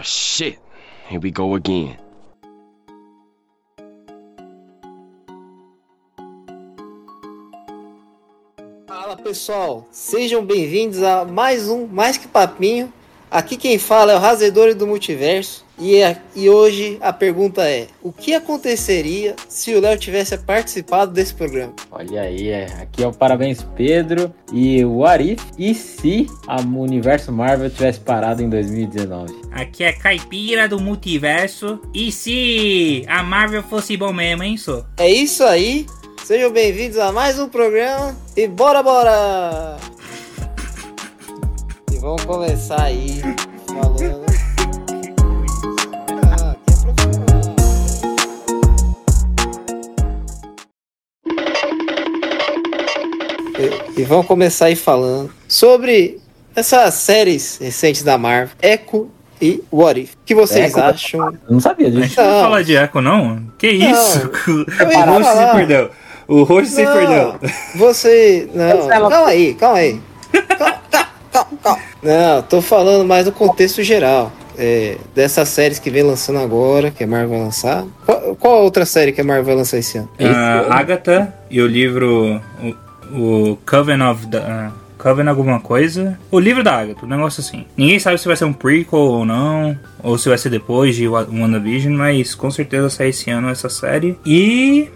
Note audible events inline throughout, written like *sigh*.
Oh shit. Here we go again. Fala pessoal, sejam bem-vindos a mais um Mais Que Papinho. Aqui quem fala é o Razedor do Multiverso e, é, e hoje a pergunta é: o que aconteceria se o Léo tivesse participado desse programa? Olha aí, é. aqui é o Parabéns Pedro e o Arif. E se o universo Marvel tivesse parado em 2019? Aqui é Caipira do Multiverso. E se a Marvel fosse bom mesmo, hein, só? É isso aí. Sejam bem-vindos a mais um programa e bora, bora! Vamos começar aí falando. Ah, é profissional. E, e vamos começar aí falando sobre essas séries recentes da Marvel, Echo e What If. O que vocês Echo? acham? Eu não sabia A gente disso. não Não. falar de Echo, não? Que isso? Eu *laughs* o rosto se perdeu. O rosto se Não, perdeu. Você. Não, é calma aí, calma aí. Calma, *laughs* calma, calma, calma. Não, tô falando mais do contexto geral. É, dessas séries que vem lançando agora, que a Marvel vai lançar. Qual, qual a outra série que a Marvel vai lançar esse ano? Ah, Agatha e o livro. O, o Coven of. the- ah, Coven alguma coisa. O livro da Agatha, um negócio assim. Ninguém sabe se vai ser um prequel ou não. Ou se vai ser depois de Wa- WandaVision, mas com certeza sai esse ano essa série. E.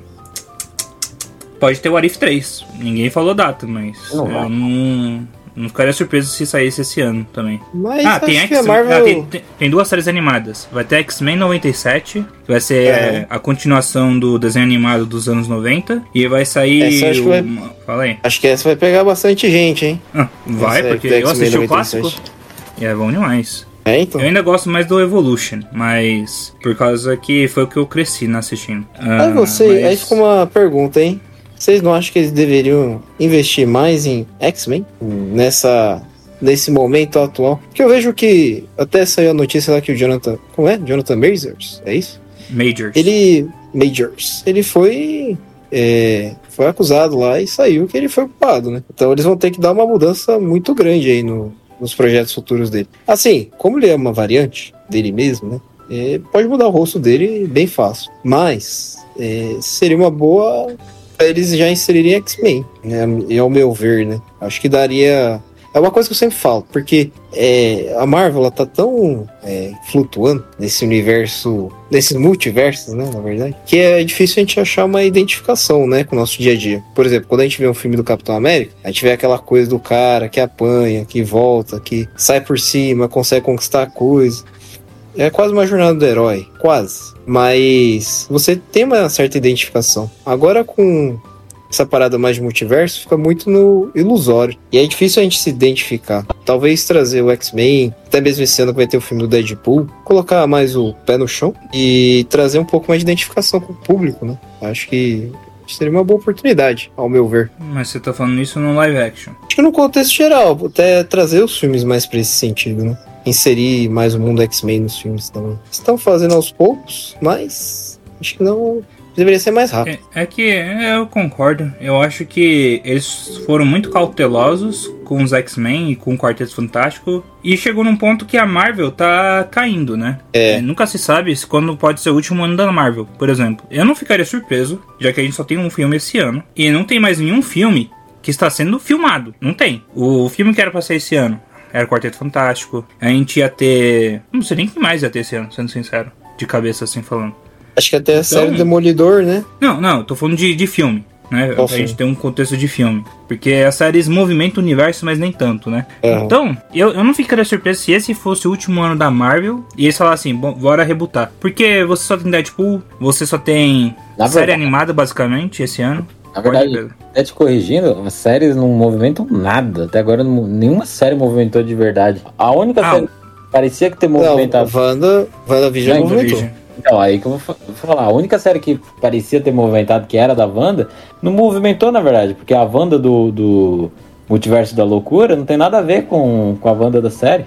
Pode ter o Arif 3. Ninguém falou data, mas. Não não. Não ficaria surpreso se saísse esse ano também. Mas Ah, tem que a X-Men. Marvel. ah, tem, tem- tem duas séries animadas. Vai ter X-Men 97, que vai ser É. é, a continuação do desenho animado dos anos 90. E vai sair. Acho que vai- Fala aí. Acho que essa vai pegar bastante gente, hein? Ah, vai, Essa porque eu assisti o 97. clássico. E é bom demais. É, então. Eu ainda gosto mais do Evolution, mas. Por causa que foi o que eu cresci na assistindo. Ah, Aí você. mas- Aí fica uma pergunta, hein? Vocês não acham que eles deveriam investir mais em X-Men? Nessa. Nesse momento atual? Porque eu vejo que até saiu a notícia lá que o Jonathan. Como é? Jonathan Majors? É isso? Majors. Ele. Majors. Ele foi. é, foi acusado lá e saiu que ele foi culpado, né? Então eles vão ter que dar uma mudança muito grande aí no- nos projetos futuros dele. Assim, como ele é uma variante dele mesmo, né? é, pode mudar o rosto dele bem fácil. Mas é, seria uma boa eles já inserirem X-Men, né? E ao meu ver, né? Acho que daria. É uma coisa que eu sempre falo, porque é, a Marvel ela tá tão é, flutuando nesse universo, nesses multiversos, né, na verdade, que é difícil a gente achar uma identificação, né, com o nosso dia a dia. Por exemplo, quando a gente vê um filme do Capitão América, a gente vê aquela coisa do cara que apanha, que volta, que sai por cima, consegue conquistar a coisa. É quase uma jornada do herói, quase. Mas você tem uma certa identificação. Agora com essa parada mais de multiverso fica muito no ilusório. E é difícil a gente se identificar. Talvez trazer o X-Men, até mesmo esse ano que vai ter o filme do Deadpool, colocar mais o pé no chão e trazer um pouco mais de identificação com o público, né? Acho que seria uma boa oportunidade, ao meu ver. Mas você tá falando isso no live action. Acho que no contexto geral, até trazer os filmes mais pra esse sentido, né? Inserir mais o mundo X-Men nos filmes também. Estão fazendo aos poucos, mas acho que não. Deveria ser mais rápido. É, é que é, eu concordo. Eu acho que eles foram muito cautelosos com os X-Men e com o Quarteto Fantástico. E chegou num ponto que a Marvel tá caindo, né? É. Nunca se sabe quando pode ser o último ano da Marvel. Por exemplo, eu não ficaria surpreso, já que a gente só tem um filme esse ano. E não tem mais nenhum filme que está sendo filmado. Não tem. O filme que era pra ser esse ano era o Quarteto Fantástico. A gente ia ter. Não sei nem o que mais ia ter esse ano, sendo sincero. De cabeça assim falando. Acho que até a série Demolidor, né? Não, não, tô falando de, de filme. Né? A gente tem um contexto de filme. Porque a série movimenta o universo, mas nem tanto, né? Aham. Então, eu, eu não ficaria surpreso se esse fosse o último ano da Marvel e eles falassem, bom, bora rebutar. Porque você só tem Deadpool, você só tem Na série verdade- animada, basicamente, esse ano. Na verdade, ver. até te corrigindo, as séries não movimentam nada. Até agora nenhuma série movimentou de verdade. A única Ah, série que parecia que ter Não, movimentado. Wanda, WandaVision Não, movimentou. Então, aí que eu vou falar. A única série que parecia ter movimentado, que era da Wanda, não movimentou, na verdade. Porque a Wanda do, do Multiverso da Loucura não tem nada a ver com, com a Wanda da série.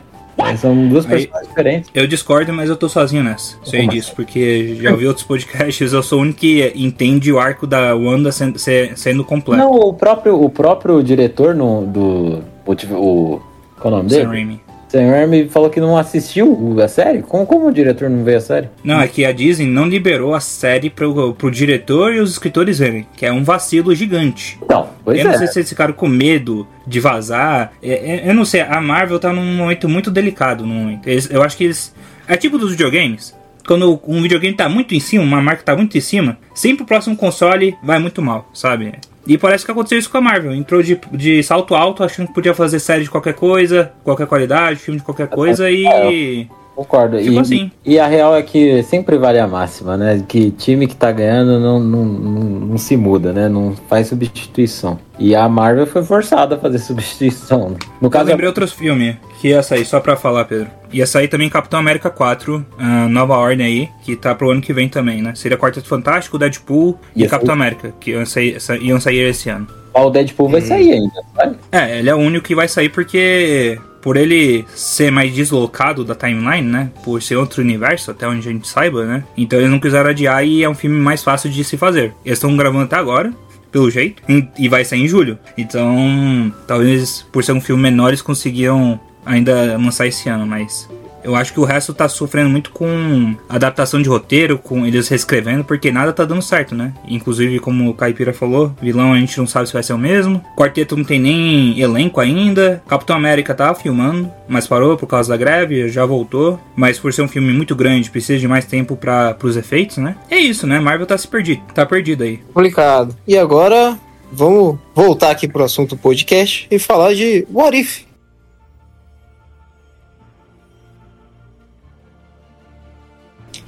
São duas Aí- personagens diferentes. Eu discordo, mas eu tô sozinho nessa. Sei Como disso, porque já ouvi outros podcasts, eu sou o único que entende o arco da Wanda sendo, se- sendo completo. Não, o próprio, o próprio diretor no, do. O, qual é o nome Sam dele? Raimi. Senhor Hermes falou que não assistiu a série? Como, como o diretor não vê a série? Não, é que a Disney não liberou a série pro, pro diretor e os escritores verem, que é um vacilo gigante. Não, pois eu é. não sei se eles ficaram com medo de vazar. É, é, eu não sei, a Marvel tá num momento muito delicado momento. Eles- eu acho que eles. É tipo dos videogames. Quando um videogame tá muito em cima, uma marca tá muito em cima, sempre o próximo console vai muito mal, sabe? E parece que aconteceu isso com a Marvel. Entrou de, de salto alto, achando que podia fazer série de qualquer coisa, qualquer qualidade, filme de qualquer coisa e. Concordo. Ficou E, assim. e a real é que sempre vale a máxima, né? Que time que tá ganhando não, não, não, não se muda, né? Não faz substituição. E a Marvel foi forçada a fazer *laughs* substituição. No Eu caso, lembrei outros filmes que ia sair, só pra falar, Pedro. Ia sair também Capitão América 4, ah, Nova Ordem aí, que tá pro ano que vem também, né? Seria Quarteto Fantástico, Deadpool e Ia Capitão. América, que iam sair, sa- iam sair esse ano. o Deadpool vai sair ainda, sabe? É, ele é o único que vai sair porque, por ele ser mais deslocado da timeline, né? Por ser outro universo, até onde a gente saiba, né? Então eles não quiseram adiar e é um filme mais fácil de se fazer. Eles estão gravando até agora, pelo jeito, e vai sair em julho. Então, talvez por ser um filme menor eles conseguiam ainda lançar esse ano, mas. Eu acho que o resto tá sofrendo muito com adaptação de roteiro, com eles reescrevendo, porque nada tá dando certo, né? Inclusive, como o Caipira falou, vilão a gente não sabe se vai ser o mesmo. Quarteto não tem nem elenco ainda. Capitão América tá filmando, mas parou por causa da greve, já voltou. Mas por ser um filme muito grande, precisa de mais tempo para pros efeitos, né? É isso, né? Marvel tá se perdido, tá perdido aí. Complicado. E agora, vamos voltar aqui pro assunto podcast e falar de What If.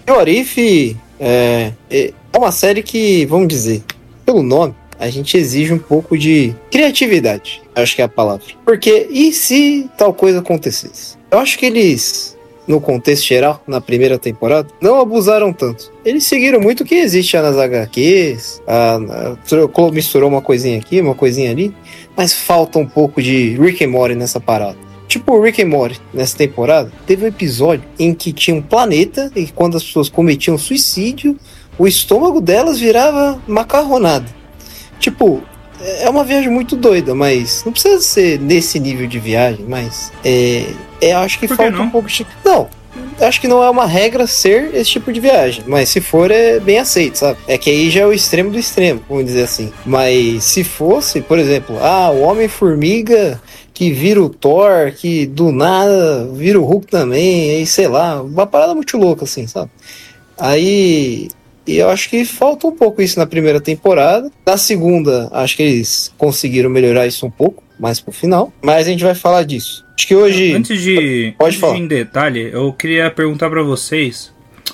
E What If é, é uma série que, vamos dizer, pelo nome, a gente exige um pouco de criatividade. Acho que é a palavra. Porque e se tal coisa acontecesse? Eu acho que eles, no contexto geral, na primeira temporada, não abusaram tanto. Eles seguiram muito o que existe nas HQs, a, a, misturou uma coisinha aqui, uma coisinha ali, mas falta um pouco de Rick and Morty nessa parada. Tipo o Rick and Morty, nessa temporada, teve um episódio em que tinha um planeta e quando as pessoas cometiam suicídio, o estômago delas virava macarronada. Tipo, é uma viagem muito doida, mas não precisa ser nesse nível de viagem, mas é, é acho que Por falta um pouco de. Não, acho que não é uma regra ser esse tipo de viagem, mas se for é bem aceito, sabe? É que aí já é o extremo do extremo, vamos dizer assim. Mas se fosse, por exemplo, ah, o Homem-Formiga que vira o Thor, que do nada vira o Hulk também, aí sei lá, uma parada muito louca assim, sabe? Aí e eu acho que falta um pouco isso na primeira temporada. Na segunda, acho que eles conseguiram melhorar isso um pouco, mais pro final. Mas a gente vai falar disso. Acho que hoje. Antes de, Pode antes falar. de em detalhe, eu queria perguntar pra vocês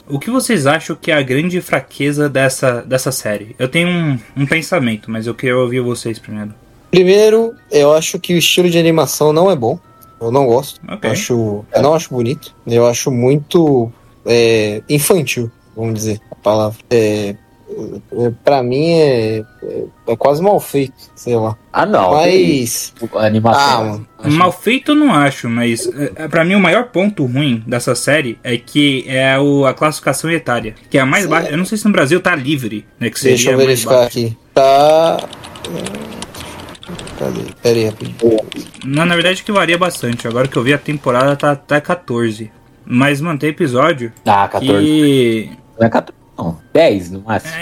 o que vocês acham que é a grande fraqueza dessa, dessa série. Eu tenho um, um pensamento, mas eu queria ouvir vocês primeiro. Primeiro, eu acho que o estilo de animação não é bom. Eu não gosto. Ok. Eu, acho, eu não acho bonito. Eu acho muito é, infantil, vamos dizer a palavra. É, é, pra mim é, é, é quase mal feito, sei lá. Ah, não. Mas. A animação. Ah, acho- Mal feito eu não acho, mas é, pra mim o maior ponto ruim dessa série é que é o, a classificação etária, que é a mais baixa. Eu não sei se no Brasil tá livre, né? Que seria Deixa eu verificar aqui. Tá. É, Cadê? Pera aí, rapidinho. Não, na verdade que varia bastante. Agora que eu vi a temporada tá até 14. Mas mantém episódio Ah, 14. que Não é 14, não. 10 no máximo.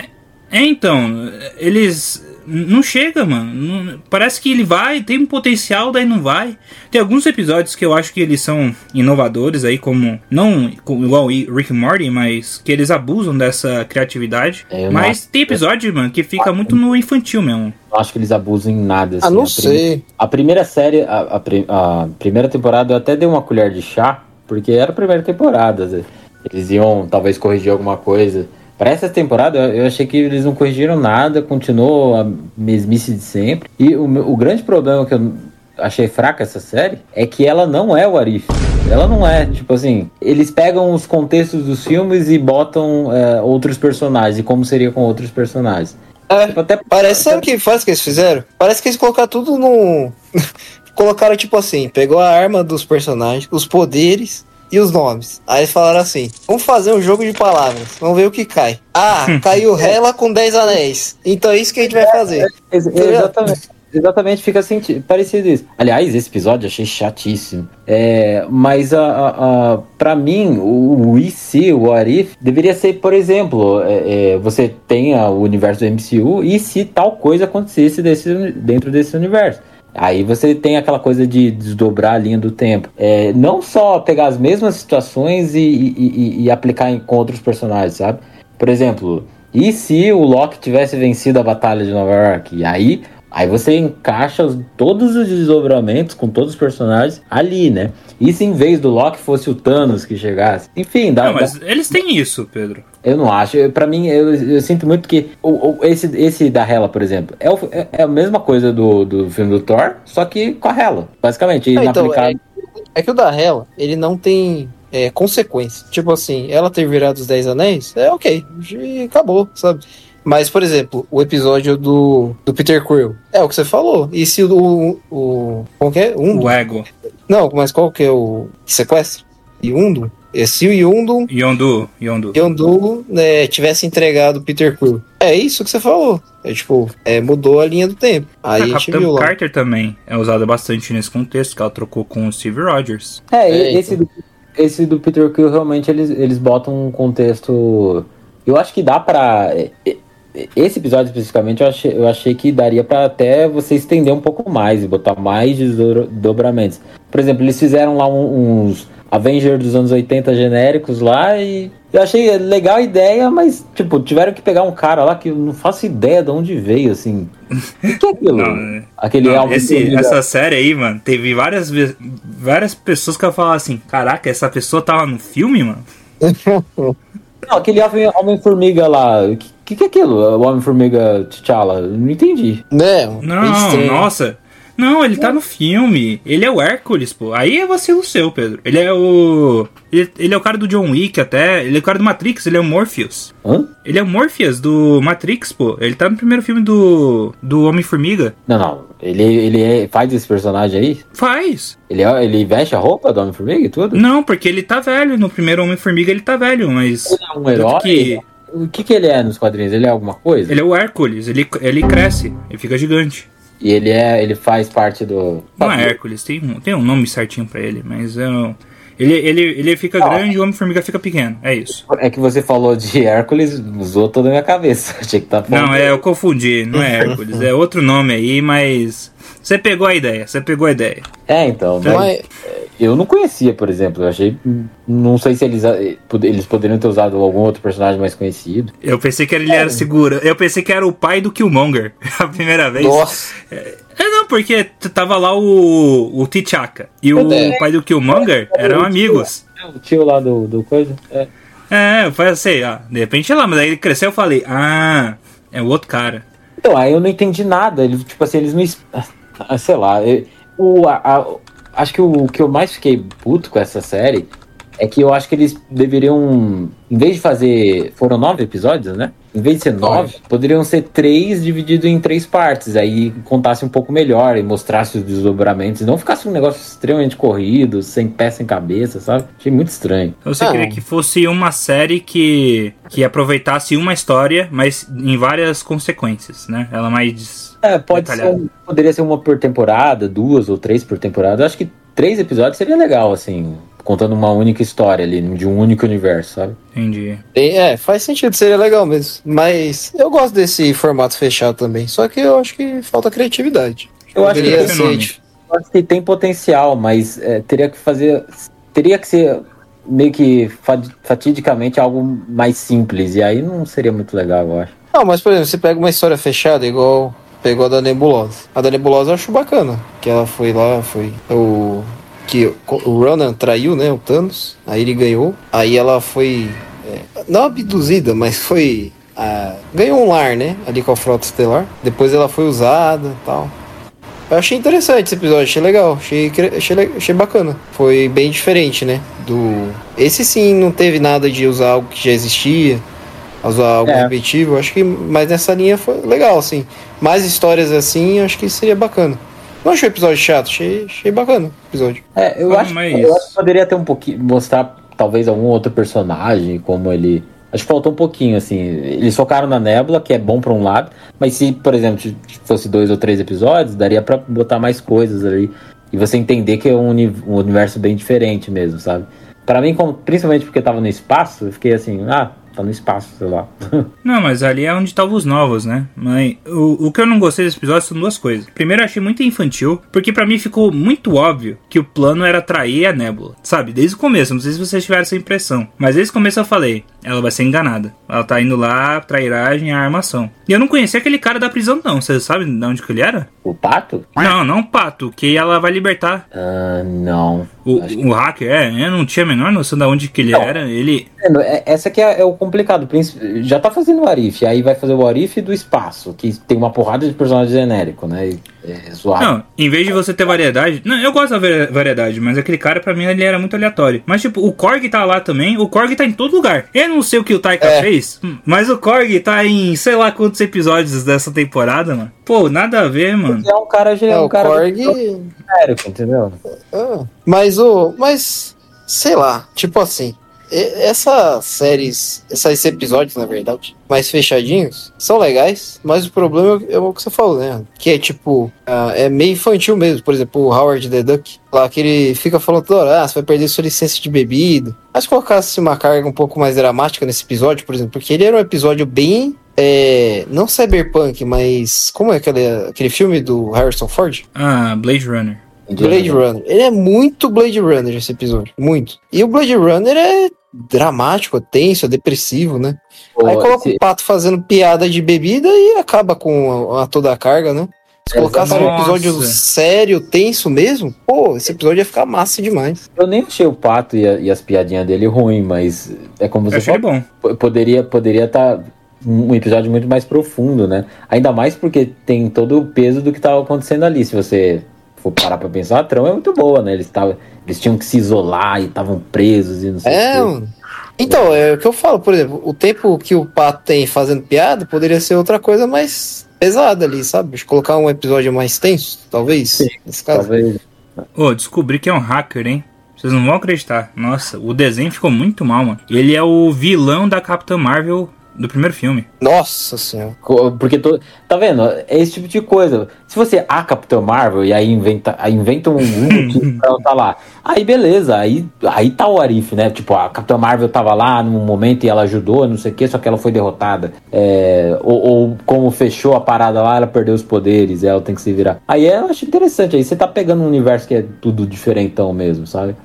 É, então, eles. Não chega, mano. Não- parece que ele vai, tem um potencial, daí não vai. Tem alguns episódios que eu acho que eles são inovadores aí, como. Não igual o Rick and Morty, mas que eles abusam dessa criatividade. É, mas tem episódio, mano, que fica muito no infantil mesmo. Não acho que eles abusam em nada. Ah, assim. não A sei. A primeira série, a, a a primeira temporada eu até dei uma colher de chá, porque era a primeira temporada. Eles iam talvez corrigir alguma coisa. Para essa temporada eu achei que eles não corrigiram nada, continuou a mesmice de sempre. E o, o grande problema que eu achei fraca essa série é que ela não é o Arif. Ela não é, tipo assim, eles pegam os contextos dos filmes e botam é, outros personagens, e como seria com outros personagens. É, Tipo, até Parece, sabe o que faz que eles fizeram? Parece que eles colocaram tudo no. *laughs* colocaram tipo assim: pegou a arma dos personagens, os poderes e os nomes. Aí eles falaram assim: vamos fazer um jogo de palavras, vamos ver o que cai. Ah, *laughs* caiu Hela com 10 anéis. Então é isso que a gente vai fazer. Ex- Exatamente. exatamente, fica senti parecido isso. Aliás, esse episódio eu achei chatíssimo. É, mas a, a, a, pra mim, o, o IC, o Arif, deveria ser, por exemplo, é, é, você tem o universo do MCU e se tal coisa acontecesse desse, dentro desse universo. Aí você tem aquela coisa de desdobrar a linha do tempo. É, não só pegar as mesmas situações e, e, e, aplicar em, outros personagens, sabe? Por exemplo, e se o Loki tivesse vencido a Batalha de Nova York? E aí, aí você encaixa os, todos os desdobramentos com todos os personagens ali, né? E se em vez do Loki fosse o Thanos que chegasse? Enfim, dá. Não, mas dá... eles têm isso, Pedro. Eu não acho. Para mim, eu, eu, sinto muito que o, o, esse, esse da Hela, por exemplo, é, o, é, é, a mesma coisa do, do filme do Thor, só que com a Hela, basicamente. É, então, é, é, que o da Hela, ele não tem é, consequência. Tipo assim, ela ter virado os Dez Anéis, é ok, e acabou, sabe? Mas, por exemplo, o episódio do, do Peter Quill. É o que você falou. E se o. o qual que é? Um, o Ego. Não, mas qual que é o sequestro? Yundu? Se o Yundu. Yondu. Yondu. Yondu né, tivesse entregado o Peter Quill. É isso que você falou. É tipo, é, mudou a linha do tempo. Aí a, a gente viu lá. Carter também é usada bastante nesse contexto, que ela trocou com o Steve Rogers. É, é esse então. do esse do Peter Quill realmente eles, eles botam um contexto. Eu acho que dá pra. Esse episódio especificamente eu achei, eu achei que daria para até você estender um pouco mais e botar mais desdobramentos. Por exemplo, eles fizeram lá uns Avengers dos anos 80 genéricos lá e eu achei legal a ideia, mas, tipo, tiveram que pegar um cara lá que eu não faço ideia de onde veio, assim. O que é aquilo? Não, é. Aquele não, esse, Essa série aí, mano, teve várias, várias pessoas que falaram assim: caraca, essa pessoa tava no filme, mano? *laughs* não, aquele Homem-Formiga lá. O que, que é aquilo? O Homem-Formiga T'Challa? Não entendi. Não, não nossa. Não, ele tá no filme. Ele é o Hércules, pô. Aí é vacilo seu, Pedro. Ele é o. Ele, ele, é o cara do John Wick até. Ele é o cara do Matrix, ele é o Morpheus. Hã? Ele é o Morpheus do Matrix, pô. Ele tá no primeiro filme do. do Homem-Formiga. Não, não. Ele, ele é, faz esse personagem aí? Faz. Ele, é, ele veste a roupa do Homem-Formiga e tudo? Não, porque ele tá velho. No primeiro Homem-Formiga ele tá velho, mas. Ele é um herói? O que, que ele é nos quadrinhos? Ele é alguma coisa? Ele é o Hércules. Ele, ele cresce. Ele fica gigante. E ele é, ele faz parte do. Não é Hércules, tem, tem um nome certinho para ele, mas é, ele, ele, ele fica ah, grande e o Homem-Formiga fica pequeno, é isso. É que você falou de Hércules, usou toda a minha cabeça. *laughs* Achei que tá. Não, é, eu confundi, não é Hércules, é outro nome aí, mas você pegou a ideia, você pegou a ideia. É, então. Mas, eu não conhecia, por exemplo. Eu achei. Não sei se eles, eles poderiam ter usado algum outro personagem mais conhecido. Eu pensei que ele é. era segura. Eu pensei que era o pai do Killmonger *laughs* a primeira vez. Nossa. É, é não, porque tava lá o, o T'Chaka e o é. pai do Killmonger eram amigos. O tio lá do, do coisa. É. É, foi assim, ó. De repente lá, mas aí ele cresceu eu falei, ah, é o outro cara. Então, aí eu não entendi nada. Ele, tipo assim, eles me. Ah, *laughs* sei lá. o, a, a, acho que o que eu mais fiquei puto com essa série é que eu acho que eles deveriam, em vez de fazer. Foram nove episódios, né? Em vez de ser nove, poderiam ser três dividido em três partes. Aí contasse um pouco melhor e mostrasse os desdobramentos. E não ficasse um negócio extremamente corrido, sem pé, sem cabeça, sabe? Achei muito estranho. Você ah. queria que fosse uma série que, que aproveitasse uma história, mas em várias consequências, né? Ela mais. É, pode ser, poderia ser uma por temporada, duas ou três por temporada. Eu acho que três episódios seria legal, assim contando uma única história ali, de um único universo, sabe? Entendi. É, faz sentido, seria legal mesmo. Mas eu gosto desse formato fechado também. Só que eu acho que falta criatividade. Eu acho que, ser, acho que tem potencial, mas é, teria que fazer. Teria que ser meio que fatidicamente algo mais simples. E aí não seria muito legal, eu acho. Não, mas por exemplo, você pega uma história fechada, igual pegou a da Nebulosa. A da Nebulosa eu acho bacana. Que ela foi lá, foi. O que o Ronan traiu, né, o Thanos, aí ele ganhou, aí ela foi, é, não abduzida, mas foi, a, ganhou um lar, né, ali com a Frota Estelar, depois ela foi usada tal. Eu achei interessante esse episódio, achei legal, achei, achei, achei bacana. Foi bem diferente, né? Do. Esse sim não teve nada de usar algo que já existia, usar algo é. repetitivo. Acho que mais nessa linha foi legal, assim. Mais histórias assim, acho que seria bacana. Não achei o episódio chato, achei, achei bacana o episódio. É, eu, acho, eu acho que poderia ter um pouquinho. mostrar talvez algum outro personagem, como ele Acho que faltou um pouquinho, assim. Eles focaram na Nebula, que é bom pra um lado, mas se, por exemplo, se fosse dois ou três episódios, daria pra botar mais coisas ali. E você entender que é um, uni- um universo bem diferente mesmo, sabe? Pra mim, como- principalmente porque tava no espaço, eu fiquei assim, ah, tá no espaço, sei lá. *laughs* Não, mas ali é onde estavam os novos, né? Mas o, o que eu não gostei desse episódio são duas coisas. Primeiro, eu achei muito infantil, porque pra mim ficou muito óbvio que o plano era trair a Nebula. Sabe, desde o começo, não sei se vocês tiveram essa impressão. Mas desde o começo eu falei, ela vai ser enganada. Ela tá indo lá, trairagem, armação. E eu não conhecia aquele cara da prisão, não. Vocês sabem de onde que ele era? o pato? Não, não o Pato, que ela vai libertar. Ah, não. O, Acho o hacker, é, eu não tinha a menor noção de onde que ele Não. era. Ele. Vendo, é- Essa que é, é o complicado. Já tá fazendo o Arif, aí vai fazer o Arif do espaço, que tem uma porrada de personagem genérico, né? E, É zoado. Não, em vez de você ter variedade. Não, eu gosto da vari- variedade, mas aquele cara pra mim ele era muito aleatório. Mas tipo, o Korg tá lá também, o Korg tá em todo lugar. Eu não sei o que o Taika É. fez, mas o Korg tá em sei lá quantos episódios dessa temporada, mano. Pô, nada a ver, mano. É um cara, é É, um o cara Korg. genérico, entendeu? Ah, mas o. Mas. Sei lá, tipo assim. Essas séries, esses episódios, na verdade, mais fechadinhos, são legais, mas o problema é o que você falou, né? Que é tipo, ah, é meio infantil mesmo. Por exemplo, o Howard the Duck, lá que ele fica falando toda hora, ah, você vai perder sua licença de bebida. Mas se colocasse uma carga um pouco mais dramática nesse episódio, por exemplo, porque ele era um episódio bem. é, não cyberpunk, mas. Como é aquele, aquele filme do Harrison Ford? Ah, Blade Runner. Blade Runner. Ele é muito Blade Runner esse episódio. Muito. E o Blade Runner é dramático, é tenso, é depressivo, né? Pô, Aí coloca esse- o pato fazendo piada de bebida e acaba com a, a toda a carga, né? Se colocasse um episódio sério, tenso mesmo, pô, esse episódio ia ficar massa demais. Eu nem achei o pato e, a- e as piadinhas dele ruim, mas é como Eu você falou. bom. Poderia poderia estar um episódio muito mais profundo, né? Ainda mais porque tem todo o peso do que estava acontecendo ali. Se você for parar pra pensar, a trama é muito boa, né? Eles, tavam, eles tinham que se isolar e estavam presos e não sei É, o mano. Então, é o que eu falo, por exemplo, o tempo que o pato tem fazendo piada poderia ser outra coisa mais pesada ali, sabe? Colocar um episódio mais tenso, talvez. Sim, nesse caso. Talvez. Ô, descobri que é um hacker, hein? Vocês não vão acreditar. Nossa, o desenho ficou muito mal, mano. Ele é o vilão da Capitã Marvel do primeiro filme. Nossa senhora. Porque to... tá vendo? É esse tipo de coisa. Se você a Capitão Marvel e aí inventa, aí inventa um, motivo pra ela tá lá. Aí beleza, aí, aí tá o Arif, né? Tipo, a Capitã Marvel tava lá num momento e ela ajudou, não sei o que, só que ela foi derrotada. É, ou, ou como fechou a parada lá, ela perdeu os poderes, ela tem que se virar. Aí eu acho interessante, aí você tá pegando um universo que é tudo diferentão mesmo, sabe?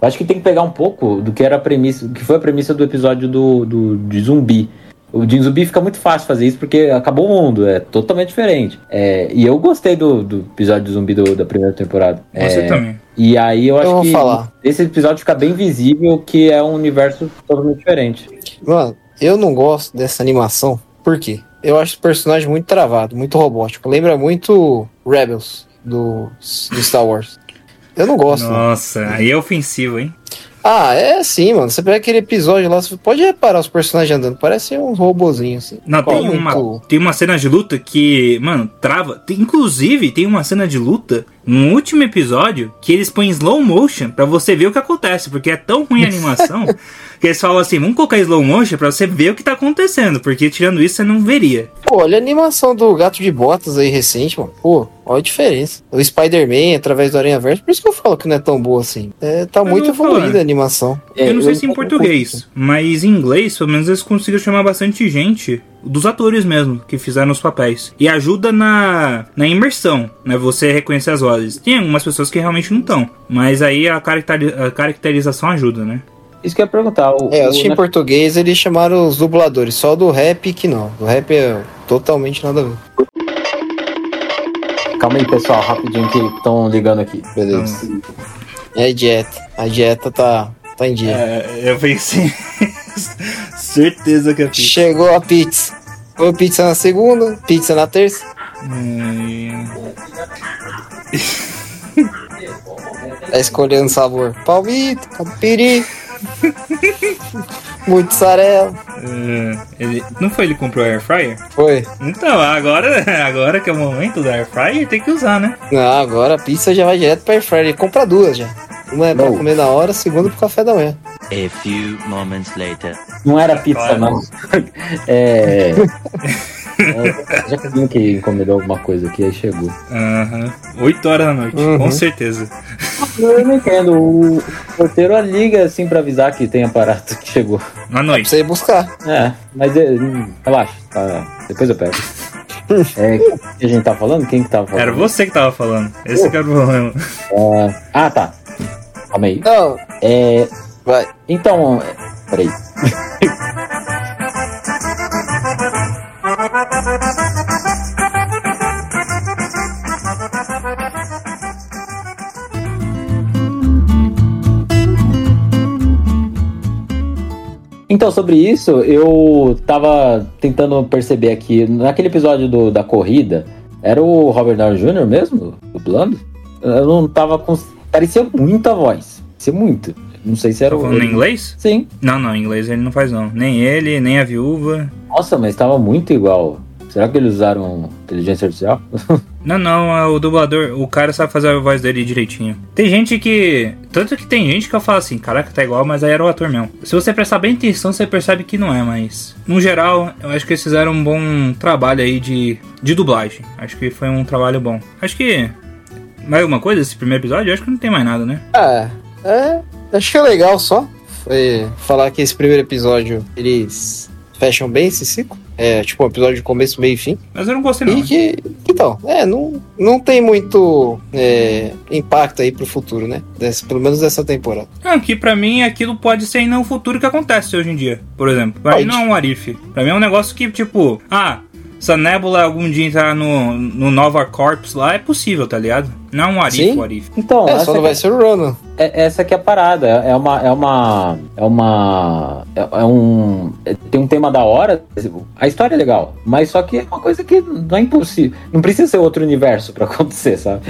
Eu acho que tem que pegar um pouco do que era a premissa, que foi a premissa do episódio do, do de zumbi. O de zumbi fica muito fácil fazer isso porque acabou o mundo, é totalmente diferente. É, e eu gostei do, do episódio de zumbi do- da primeira temporada. Você É, também. E aí eu acho vou que falar. esse episódio fica bem visível que é um universo totalmente diferente. Mano, eu não gosto dessa animação. Por quê? Eu acho o personagem muito travado, muito robótico. Lembra muito Rebels do, do Star Wars. Eu não gosto. Nossa, aí é ofensivo, hein? Ah, é assim, mano. Você pega aquele episódio lá, você pode reparar os personagens andando. Parece uns robozinhos assim. Não, tem uma, tem uma cena de luta que, mano, trava. Tem- inclusive, tem uma cena de luta no último episódio que eles põem slow motion pra você ver o que acontece, porque é tão ruim a *laughs* animação que eles falam assim: vamos colocar slow motion pra você ver o que tá acontecendo, porque tirando isso você não veria. Pô, olha a animação do Gato de Botas aí recente, mano. Pô, olha a diferença. O Spider-Man através do Aranha Verso. Por isso que eu falo que não é tão boa assim. É, tá muito eu falar. evoluída a animação. É, eu não sei se em português, mas em inglês, pelo menos eles conseguiram chamar bastante gente, dos atores mesmo, que fizeram os papéis. E ajuda na, na imersão, né? Você reconhecer as vozes. Tem algumas pessoas que realmente não estão, mas aí a, caracteri- a caracterização ajuda, né? Isso que eu ia perguntar. O, É, eu o- assisti em português, eles chamaram os dubladores. Só do rap que não. Do rap é totalmente nada a ver. Calma aí, pessoal, rapidinho que estão ligando aqui. Beleza. É dieta. A dieta tá, tá em dia. É, eu pensei. *laughs* Certeza que é fiz. Chegou a pizza. Foi pizza na segunda, pizza na terça. Tá escolhendo o sabor. Palmito, catupiry, *laughs* mussarela. ele, não foi ele que comprou air fryer? Foi. Então, agora, *laughs* agora que é o momento do air fryer, tem que usar, né? Não, agora a pizza já vai direto pra airfryer. Ele compra duas já. Uma é pra Não. comer na hora, a segunda pro café da manhã. A few moments later. Não era pizza, Claro. não. *laughs* É. é, Já que alguém que encomendou alguma coisa aqui, aí chegou. Aham. 8 horas da noite, Uhum. com certeza. Eu não entendo. O porteiro liga assim pra avisar que tem aparato que chegou. Na Pra noite. você ir buscar. É, mas é, relaxa, tá? depois eu pego. *laughs* É, o que a gente tá falando? Quem que tava falando? Era você que tava falando. Esse que era o problema. É, ah, tá. Calma aí. Não, É, vai. então, peraí. Então, sobre isso, eu tava tentando perceber aqui, naquele episódio do- da corrida, era o Robert Downey Jr. mesmo, dublando? Eu não tava com... Parecia muito a voz, parecia muito. Não sei se era Tá o... falando em inglês? Sim. Não, não, em inglês ele não faz não. Nem ele, nem a viúva. Nossa, mas tava muito igual. Será que eles usaram inteligência artificial? *laughs* Não, não, é o dublador, o cara sabe fazer a voz dele direitinho. Tem gente que. Tanto que tem gente que eu falo assim, caraca, tá igual, mas aí era o ator mesmo. Se você prestar bem atenção, você percebe que não é, mas. No geral, eu acho que eles fizeram um bom trabalho aí de, de dublagem. Acho que foi um trabalho bom. Acho que. Mais alguma coisa desse primeiro episódio? Eu acho que não tem mais nada, né? Ah, é. Acho que é legal só. Foi falar que esse primeiro episódio eles fecham bem esse ciclo. É tipo um episódio de começo, meio e fim. Mas eu não gostei, não. E que. Então, é, não, não tem muito é, impacto aí pro futuro, né? Desse- pelo menos dessa temporada. Não, que pra mim aquilo pode ser no futuro que acontece hoje em dia, por exemplo. Pra mim Pode. não é um Arif. Pra mim é um negócio que, tipo, ah, se a Nebula algum dia entrar no, no Nova Corps lá, é possível, tá ligado? Não é um Arif, Sim. o Arif. Então, É, essa, só não que- vai ser o Ronan. é, essa que é a parada. É uma. É uma. É uma. É, é um. é- tem um tema da hora. A história é legal. Mas só que é uma coisa que não é impossível. Não precisa ser outro universo pra *laughs* acontecer, sabe?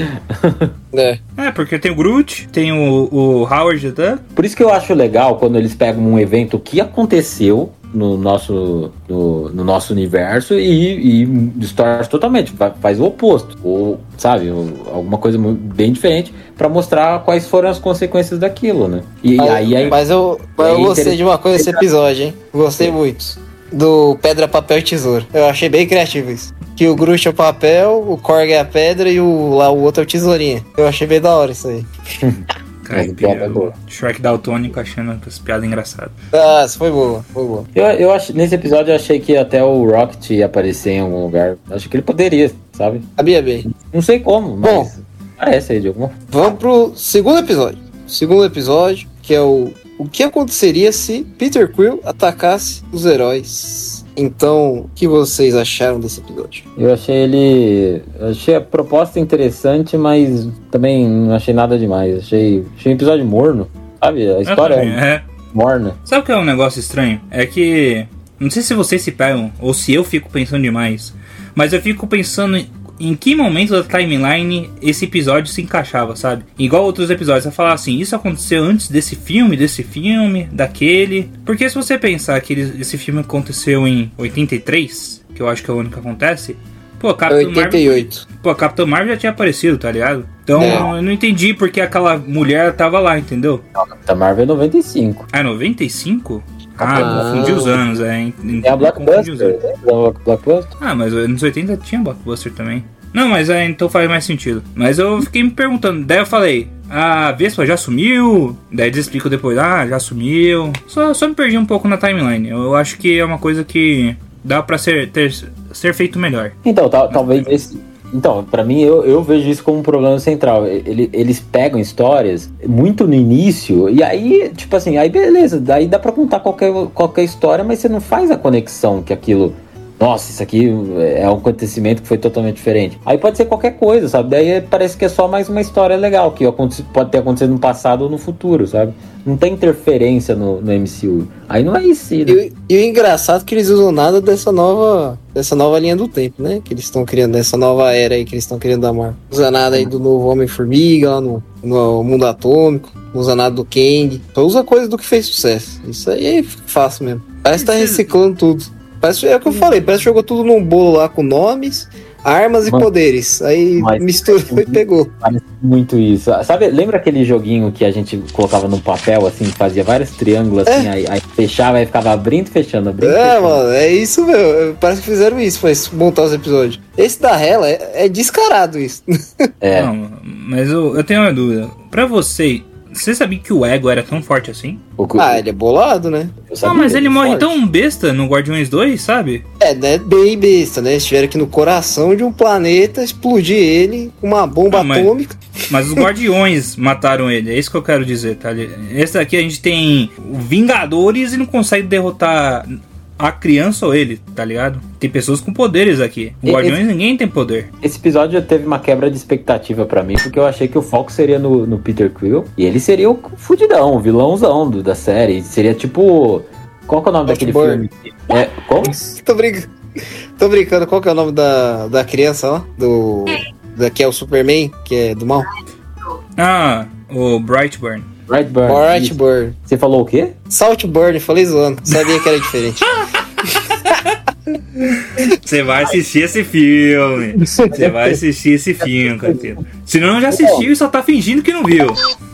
É. É, porque tem o Groot, tem o, o Howard Duck. Por isso que eu acho legal quando eles pegam um evento que aconteceu no nosso, no, no nosso universo e, e distorce totalmente, fa- faz o oposto, ou sabe, alguma coisa bem diferente pra mostrar quais foram as consequências daquilo, né? E, Mas, aí, aí mas eu, mas eu gostei interessa- de uma coisa nesse episódio, hein? Gostei muito. Do pedra, papel e tesoura. Eu achei bem criativo isso. Que o Groot é o papel, o Korg é a pedra e o, lá o outro é o tesourinha. Eu achei bem da hora isso aí. *laughs* Piada é boa. Shrek Daltônico achando as piadas engraçadas. Ah, isso foi boa, foi boa. eu, eu ach, nesse episódio eu achei que até o Rocket ia aparecer em algum lugar. Acho que ele poderia, sabe? Sabia bem. Não sei como, Bom. mas parece aí de alguma Vamos pro segundo episódio. Segundo episódio, que é o o que aconteceria se Peter Quill atacasse os heróis. Então, o que vocês acharam desse episódio? Eu achei ele. eu achei a proposta interessante, mas também não achei nada demais. Achei, achei um episódio morno, sabe? A história também, é é. morna. Sabe o que é um negócio estranho? É que. Não sei se vocês se pegam, ou se eu fico pensando demais. Mas eu fico pensando em, que momento da timeline esse episódio se encaixava, sabe? Igual outros episódios, você falar assim, isso aconteceu antes desse filme, desse filme, daquele. Porque se você pensar que ele- esse filme aconteceu em 83, que eu acho que é o único que acontece. Pô, Capitão Marvel 88. Pô, a Capitã Marvel já tinha aparecido, tá ligado? Então É. eu não entendi porque aquela mulher tava lá, entendeu? Da Marvel é 95. Ah, 95? Ah, Ah. confundi os anos, é. em- em- É a Blockbuster. Lembra da Blockbuster? Ah, mas nos 80 tinha Blockbuster também. Não, mas é, então faz mais sentido. Mas eu fiquei me perguntando, daí eu falei, a Vespa já sumiu? Daí eles explicam depois, ah, já sumiu. Só, só me perdi um pouco na timeline. Eu acho que é uma coisa que dá pra ser, ter, ser feito melhor. Então, tal- talvez esse. Então, pra mim, eu, eu vejo isso como um problema central. Ele- eles pegam histórias muito no início, e aí, tipo assim, aí beleza, daí dá pra contar qualquer, qualquer história, mas você não faz a conexão que aquilo. Nossa, isso aqui é um acontecimento que foi totalmente diferente. Aí pode ser qualquer coisa, sabe? Daí parece que é só mais uma história legal, que pode ter acontecido no passado ou no futuro, sabe? Não tem interferência no, no MCU. Aí não é isso, né? E, o- e o engraçado é que eles usam nada dessa nova, dessa nova linha do tempo, né? Que eles estão criando, dessa nova era aí que eles estão criando da Marvel. Usa nada aí do novo Homem-Formiga lá no, no mundo atômico. Não usa nada do Kang. Só usa coisa do que fez sucesso. Isso aí é fácil mesmo. Parece que tá reciclando tudo. Parece, é o que eu falei, parece que jogou tudo num bolo lá com nomes. armas e Mano, poderes. Aí misturou e pegou. Parece muito isso. Sabe, lembra aquele joguinho que a gente colocava no papel, assim, fazia vários triângulos, assim, aí, aí fechava e ficava abrindo e fechando, abrindo e É, fechando. mano, é isso, meu. Parece que fizeram isso pra montar os episódios. Esse da Hela é, é descarado isso. *laughs* É. Não, mas eu, eu tenho uma dúvida. Pra você, você sabia que o ego era tão forte assim? O que- Ah, ele é bolado, né? sabia. mas ele morre forte. tão besta no Guardiões 2, sabe? É, né? Bem besta, né? Estiveram aqui no coração de um planeta, explodir ele com uma bomba Ah, mas- atômica. Mas os Guardiões *laughs* mataram ele, é isso que eu quero dizer, tá? Esse daqui a gente tem o Vingadores e não consegue derrotar a criança ou ele, tá ligado? Tem pessoas com poderes aqui. O E- Guardiões ninguém tem poder. Esse episódio teve uma quebra de expectativa pra mim, porque eu achei que o foco seria no, no Peter Quill. E ele seria o fudidão, o vilãozão do, da série. Seria tipo. Qual que é o nome daquele filme? É, como? *laughs* Tô brincando. Tô brincando, qual que é o nome da, da criança lá? Do. Da, que é o Superman, que é do mal? Ah, o Brightburn. Brightburn. Brightburn. Você falou o quê? Saltburn, falei zoando. Sabia que era diferente. *laughs* Você vai assistir esse filme. Você *laughs* vai assistir esse filme, Catino. Se não, já assistiu e só tá fingindo que não viu.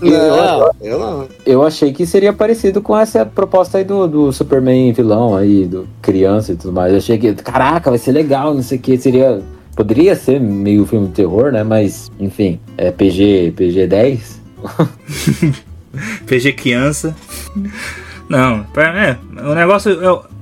Não, eu não. Eu achei que seria parecido com essa proposta aí do, do Superman vilão aí, do criança e tudo mais. Eu achei que, caraca, vai ser legal, não sei o que, seria. Poderia ser meio filme de terror, né? Mas, enfim, é PG, PG 10. *laughs* PG criança. Não, pra- é, o negócio. Eu, é,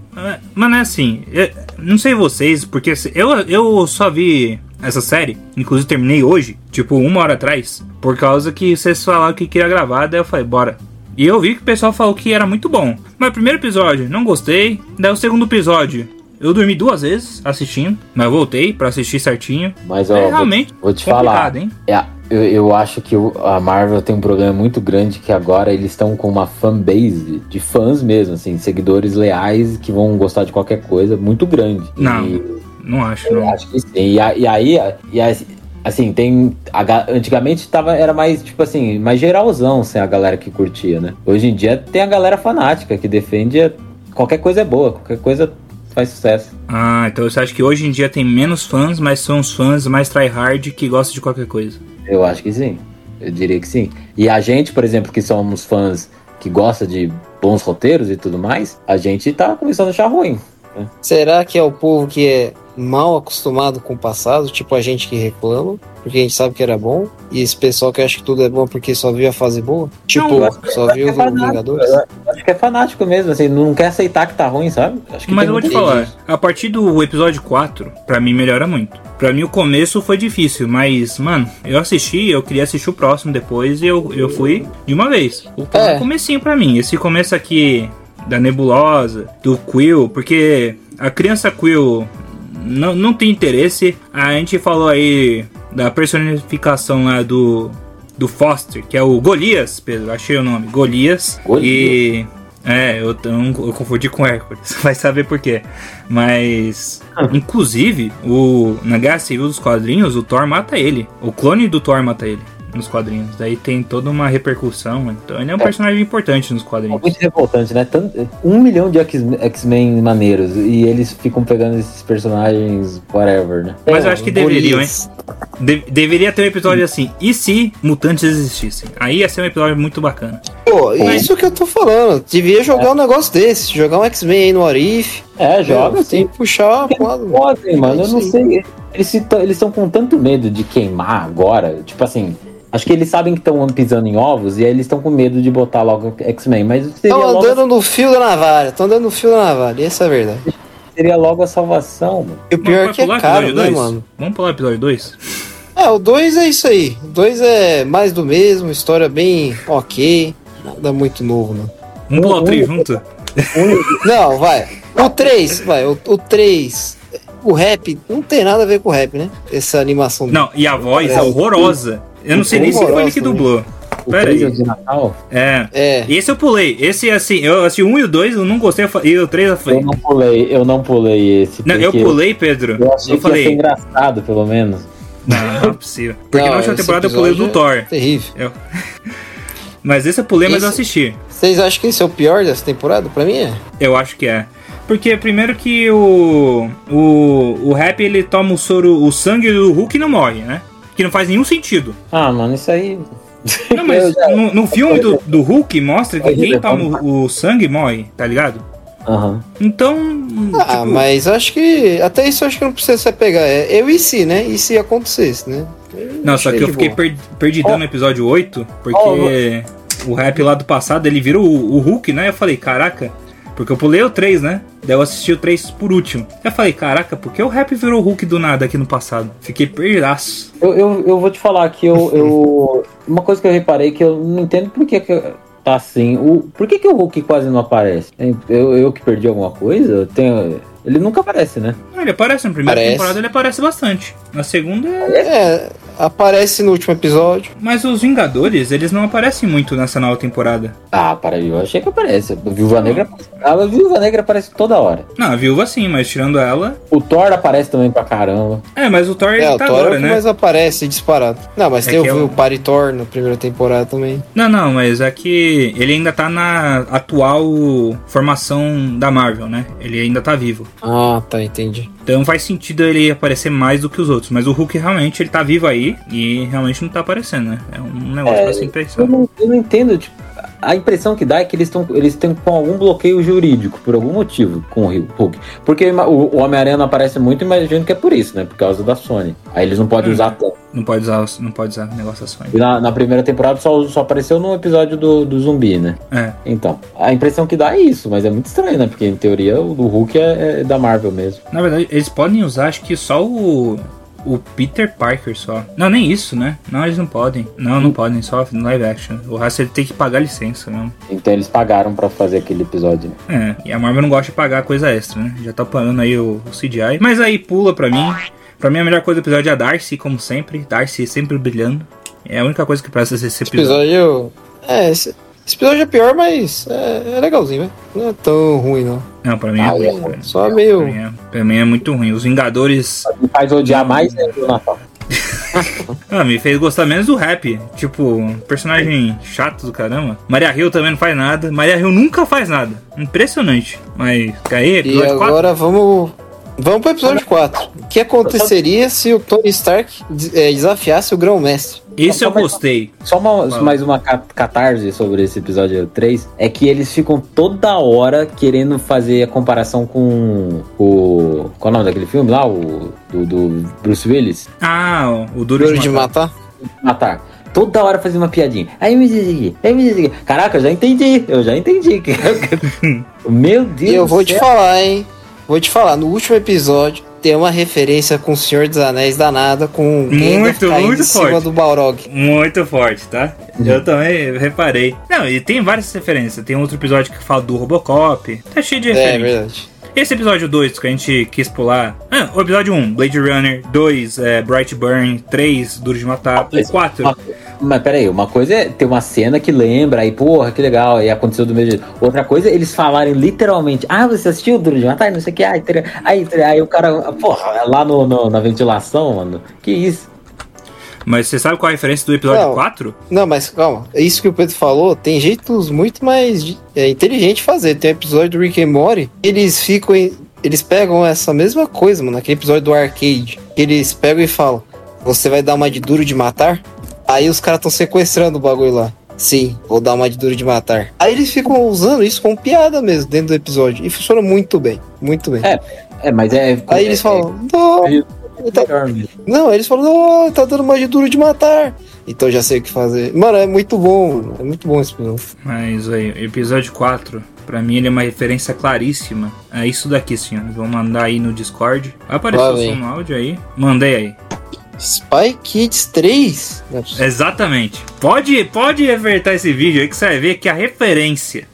mano, é assim. eu- não sei vocês, porque eu, eu só vi essa série, inclusive terminei hoje, tipo uma hora atrás, por causa que vocês falaram que queria gravar, daí eu falei, bora. E eu vi que o pessoal falou que era muito bom. Mas primeiro episódio, não gostei. Daí o segundo episódio, eu dormi duas vezes assistindo, mas voltei pra assistir certinho. Mas, ó, é realmente vou te falar. hein? É, eu, eu acho que a Marvel tem um problema muito grande que agora eles estão com uma fanbase de fãs mesmo, assim, seguidores leais que vão gostar de qualquer coisa muito grande. Não. E Não acho, não. acho que sim. E, e aí, e aí, assim, tem. antigamente tava, era mais, tipo assim, mais geralzão, assim, a galera que curtia, né? Hoje em dia tem a galera fanática que defende a- qualquer coisa é boa, qualquer coisa faz sucesso. Ah, então você acha que hoje em dia tem menos fãs, mas são os fãs mais tryhard que gostam de qualquer coisa. Eu acho que sim. Eu diria que sim. E a gente, por exemplo, que somos fãs que gosta de bons roteiros e tudo mais, a gente tá começando a achar ruim. Será que é o povo que é mal acostumado com o passado, tipo a gente que reclama, porque a gente sabe que era bom, e esse pessoal que acha que tudo é bom porque só viu a fase boa? Tipo, acho só viu É o fanático, Vingadores? eu acho que é fanático mesmo, assim, não quer aceitar que tá ruim, sabe? Acho que Mas eu vou te falar, disso. a partir do episódio 4, pra mim melhora muito. Pra mim o começo foi difícil, mas, mano, eu assisti, eu queria assistir o próximo depois e eu, eu fui de uma vez. O É. comecinho pra mim, esse começo aqui da Nebulosa, do Quill, porque a criança Quill não, não tem interesse. A gente falou aí da personificação lá do, do Foster, que é o Golias, Pedro, achei o nome, Golias. Golias. E. É, eu, eu, eu confundi com Hércules, *laughs* vai saber por quê. Mas, *laughs* inclusive, o, na Guerra Civil dos quadrinhos, o Thor mata ele. O clone do Thor mata ele nos quadrinhos. Daí tem toda uma repercussão. Então ele é um personagem importante nos É quadrinhos. muito revoltante, né? Tanto- um milhão de X-Men maneiros e eles ficam pegando esses personagens, whatever, né? Mas eu acho que deveriam, hein? De- deveria ter um episódio assim. E se mutantes existissem? Aí ia ser um episódio muito bacana. Pô, isso que eu tô falando. Devia jogar um negócio desse, jogar um X-Men aí no Arif. É, joga Tem assim. que puxar. Podem, mano, eu não sei. Eles estão com tanto medo de queimar agora. Tipo assim, acho que eles sabem que estão pisando em ovos e aí eles estão com medo de botar logo X-Men. Mas Estão logo, andando no fio da navalha, estão andando no fio da navalha, essa é a verdade. seria logo a salvação, mano. E o pior é que é caro, né, mano? Vamos pular o episódio 2? É, o 2 é isso aí. O 2 é mais do mesmo, história bem ok. Nada muito novo, não. Vamos pular o 3 junto? Não, vai. O 3, vai. O 3. O rap não tem nada a ver com o rap, né? Essa animação. Não, e a voz é É. horrorosa. Eu não sei nem se foi ele que dublou. O Pera 3 é aí. de Natal? É. É. Esse eu pulei. Esse, assim, eu assisti o 1 e o 2, eu não gostei. eu E o 3 eu Eu falei. não pulei, eu não pulei esse. Não, eu pulei, Pedro. Eu achei Eu que ia ser falei. engraçado, pelo menos. Não, não é possível. *laughs* Porque Não, na última esse temporada eu pulei o do episódio Thor. Terrível. *laughs* Mas esse eu pulei, mas eu Esse- assisti. Vocês acham que esse é o pior dessa temporada? Pra mim é. Eu acho que é. Porque primeiro que o. O, o Rap ele toma o soro, o sangue do Hulk e não morre, né? Que não faz nenhum sentido. Ah, mano, isso aí. Não, mas *laughs* já- no, no filme do, do Hulk mostra que quem toma o, o sangue morre, tá ligado? Aham. Então. Ah, tipo, mas acho que. Até isso eu acho que não precisa se apegar. É eu e se, né? E se acontecesse, né? Não, só que eu fiquei per, perdidão no episódio 8, porque Oh, o rap lá do passado ele vira o, o Hulk, né? Eu falei, caraca, porque eu pulei o 3, né? Daí eu assisti o 3 por último. Eu falei, caraca, por que o rap virou o Hulk do nada aqui no passado? Fiquei perdidaço. Eu, eu, eu vou te falar que eu, eu. *laughs* Uma coisa que eu reparei que eu não entendo por que, que tá assim. O, por que, que o Hulk quase não aparece? Eu, eu que perdi alguma coisa? Eu tenho, ele nunca aparece, né? Ah, Ele aparece na primeira Aparece. temporada, ele aparece bastante. Na segunda, É, aparece no último episódio. mas os Vingadores, eles não aparecem muito nessa nova temporada. Ah, para eu achei que aparece. A Viúva Negra. A Viúva Negra aparece toda hora. Não, a Viúva sim, mas tirando ela. O Thor aparece também pra caramba. É, mas o Thor ele É, o tá Thor é agora, o que né? mais aparece disparado. Não, mas É tem o, eu- o Paritor na primeira temporada também. Não, não, mas é que ele ainda tá na atual formação da Marvel, né? Ele ainda tá vivo. Ah, tá, entendi. Então faz sentido ele aparecer mais do que os outros. Mas o Hulk realmente ele tá vivo aí e realmente não tá aparecendo, né? É um negócio É, pra se Eu não, eu não entendo, tipo, a impressão que dá é que eles estão eles têm com algum bloqueio jurídico, por algum motivo, com o Hulk. Porque o, o Homem-Aranha não aparece muito, imagino que é por isso, né? Por causa da Sony. Aí eles não podem Hum. usar tanto. Não pode usar, não pode usar negócio da Sony. Na, na primeira temporada só, só apareceu no episódio do, do zumbi, né? É. Então, a impressão que dá é isso, mas é muito estranho, né? Porque em teoria o do Hulk é, é da Marvel mesmo. Na verdade, eles podem usar, acho que só o. O Peter Parker só. Não, nem isso, né? Não, eles não podem. Não, não podem, só no live action. O resto ele tem que pagar licença mesmo. Então eles pagaram pra fazer aquele episódio. né? É, e a Marvel não gosta de pagar coisa extra, né? Já tá pagando aí o, o CGI. Mas aí pula pra mim. Pra mim a melhor coisa do episódio é a Darcy, como sempre. Darcy sempre brilhando. É a única coisa que presta Esse episódio. episódio. É, esse, esse episódio é pior, mas é, é legalzinho, né? Não é tão ruim, não. Não, pra mim é Ah, ruim. é, pra- Só Pra meio. mim, é, pra mim é muito ruim. Os Vingadores. Me faz odiar mais é o Natal. *laughs* Ah, me fez gostar menos do rap. Tipo, um personagem chato do caramba. Maria Hill também não faz nada. Maria Hill nunca faz nada. Impressionante. Mas, aí, E episódio 4. agora vamos. Vamos pro episódio 4. O que aconteceria se o Tony Stark é, desafiasse o Grão-Mestre? Esse eu gostei. Só uma- mais uma ca- catarse sobre esse episódio 3 é que eles ficam toda hora querendo fazer a comparação com o. Qual é o nome daquele filme lá? O do, do Bruce Willis? Ah, o Duro, Duro de matar? Matar. Toda hora fazendo uma piadinha. Aí me diz aqui, aí me diz aqui. Caraca, eu já entendi. Eu já entendi. *laughs* *laughs* Meu Deus. E eu vou te falar, hein? Vou te falar, no último episódio tem uma referência com o Senhor dos Anéis danada, com Muito, caindo muito em cima forte. do Balrog. Muito forte, tá? Eu também reparei. Não, e tem várias referências. Tem outro episódio que fala do Robocop. Tá cheio de É, referências. verdade. Esse episódio 2 que a gente quis pular. Ah, o episódio 1, um, Blade Runner. 2, é, Bright Burn. 3, Duro de Matar. Mas- 4. Uma- Mas peraí, uma coisa é ter uma cena que lembra, aí, porra, que legal, e aconteceu do mesmo jeito. Outra coisa é eles falarem literalmente, ah, você assistiu o Duro de Matar? Não sei o que, aí, ter- aí, ter- aí o cara, porra, lá no, no- na ventilação, mano, que isso? Mas você sabe qual é a referência do episódio Não. 4? Não, mas calma. É Isso que o Pedro falou, tem jeitos muito mais é, inteligente de fazer. Tem um episódio do Rick and Morty, eles ficam em- eles pegam essa mesma coisa, mano, naquele episódio do arcade, que eles pegam e falam: "Você vai dar uma de duro de matar?" Aí os caras estão sequestrando o bagulho lá. Sim, vou dar uma de duro de matar. Aí eles ficam usando isso como piada mesmo dentro do episódio e funciona muito bem, muito bem. É, É, mas é. Aí é- eles falam: "Não, é- é tá- mesmo. não, aí eles falam, não, tá dando uma de duro de matar. Então eu já sei o que fazer. Mano, é muito bom, mano. É muito bom esse episódio. Mas aí, episódio 4, pra mim ele é uma referência claríssima. É isso daqui, senhor. Vou mandar aí no Discord. Apareceu o som no áudio aí. Mandei aí. Spy Kids 3. Não é possível. Exatamente. Pode, pode revertar esse vídeo aí que você vai ver que a referência.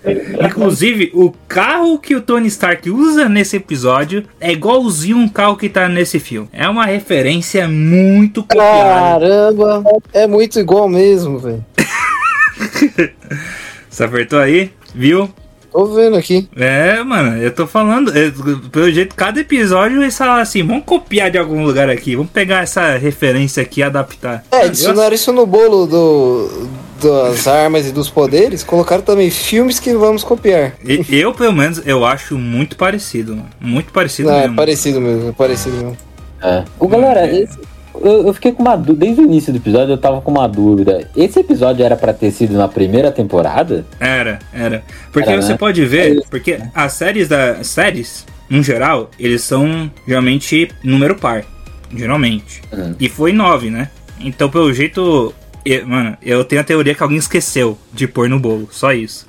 Inclusive, o carro que o Tony Stark usa nesse episódio é igualzinho um carro que tá nesse filme. É uma referência muito copiada. Caramba, é muito igual mesmo, velho. *laughs* Você apertou aí? Viu? Tô vendo aqui. É, mano, eu tô falando. é, pelo jeito, cada episódio eles falam assim: vamos copiar de algum lugar aqui, vamos pegar essa referência aqui e adaptar. É, Eu- adicionaram isso no bolo do, das armas e dos poderes, colocaram também filmes que vamos copiar. E- Eu, pelo menos, eu acho muito parecido, mano. Muito parecido Não, é mesmo. parecido mesmo, é parecido mesmo. É. Ô, galera, esse- eu, eu fiquei com uma dúvida. Desde o início do episódio eu tava com uma dúvida. Esse episódio era pra ter sido na primeira temporada? Era, era. Porque Era, você né? pode ver, É. porque as séries da séries, no geral, eles são geralmente número par, geralmente. Uhum. E foi nove, né? Então, pelo jeito, eu- mano, eu tenho a teoria que alguém esqueceu de pôr no bolo, só isso.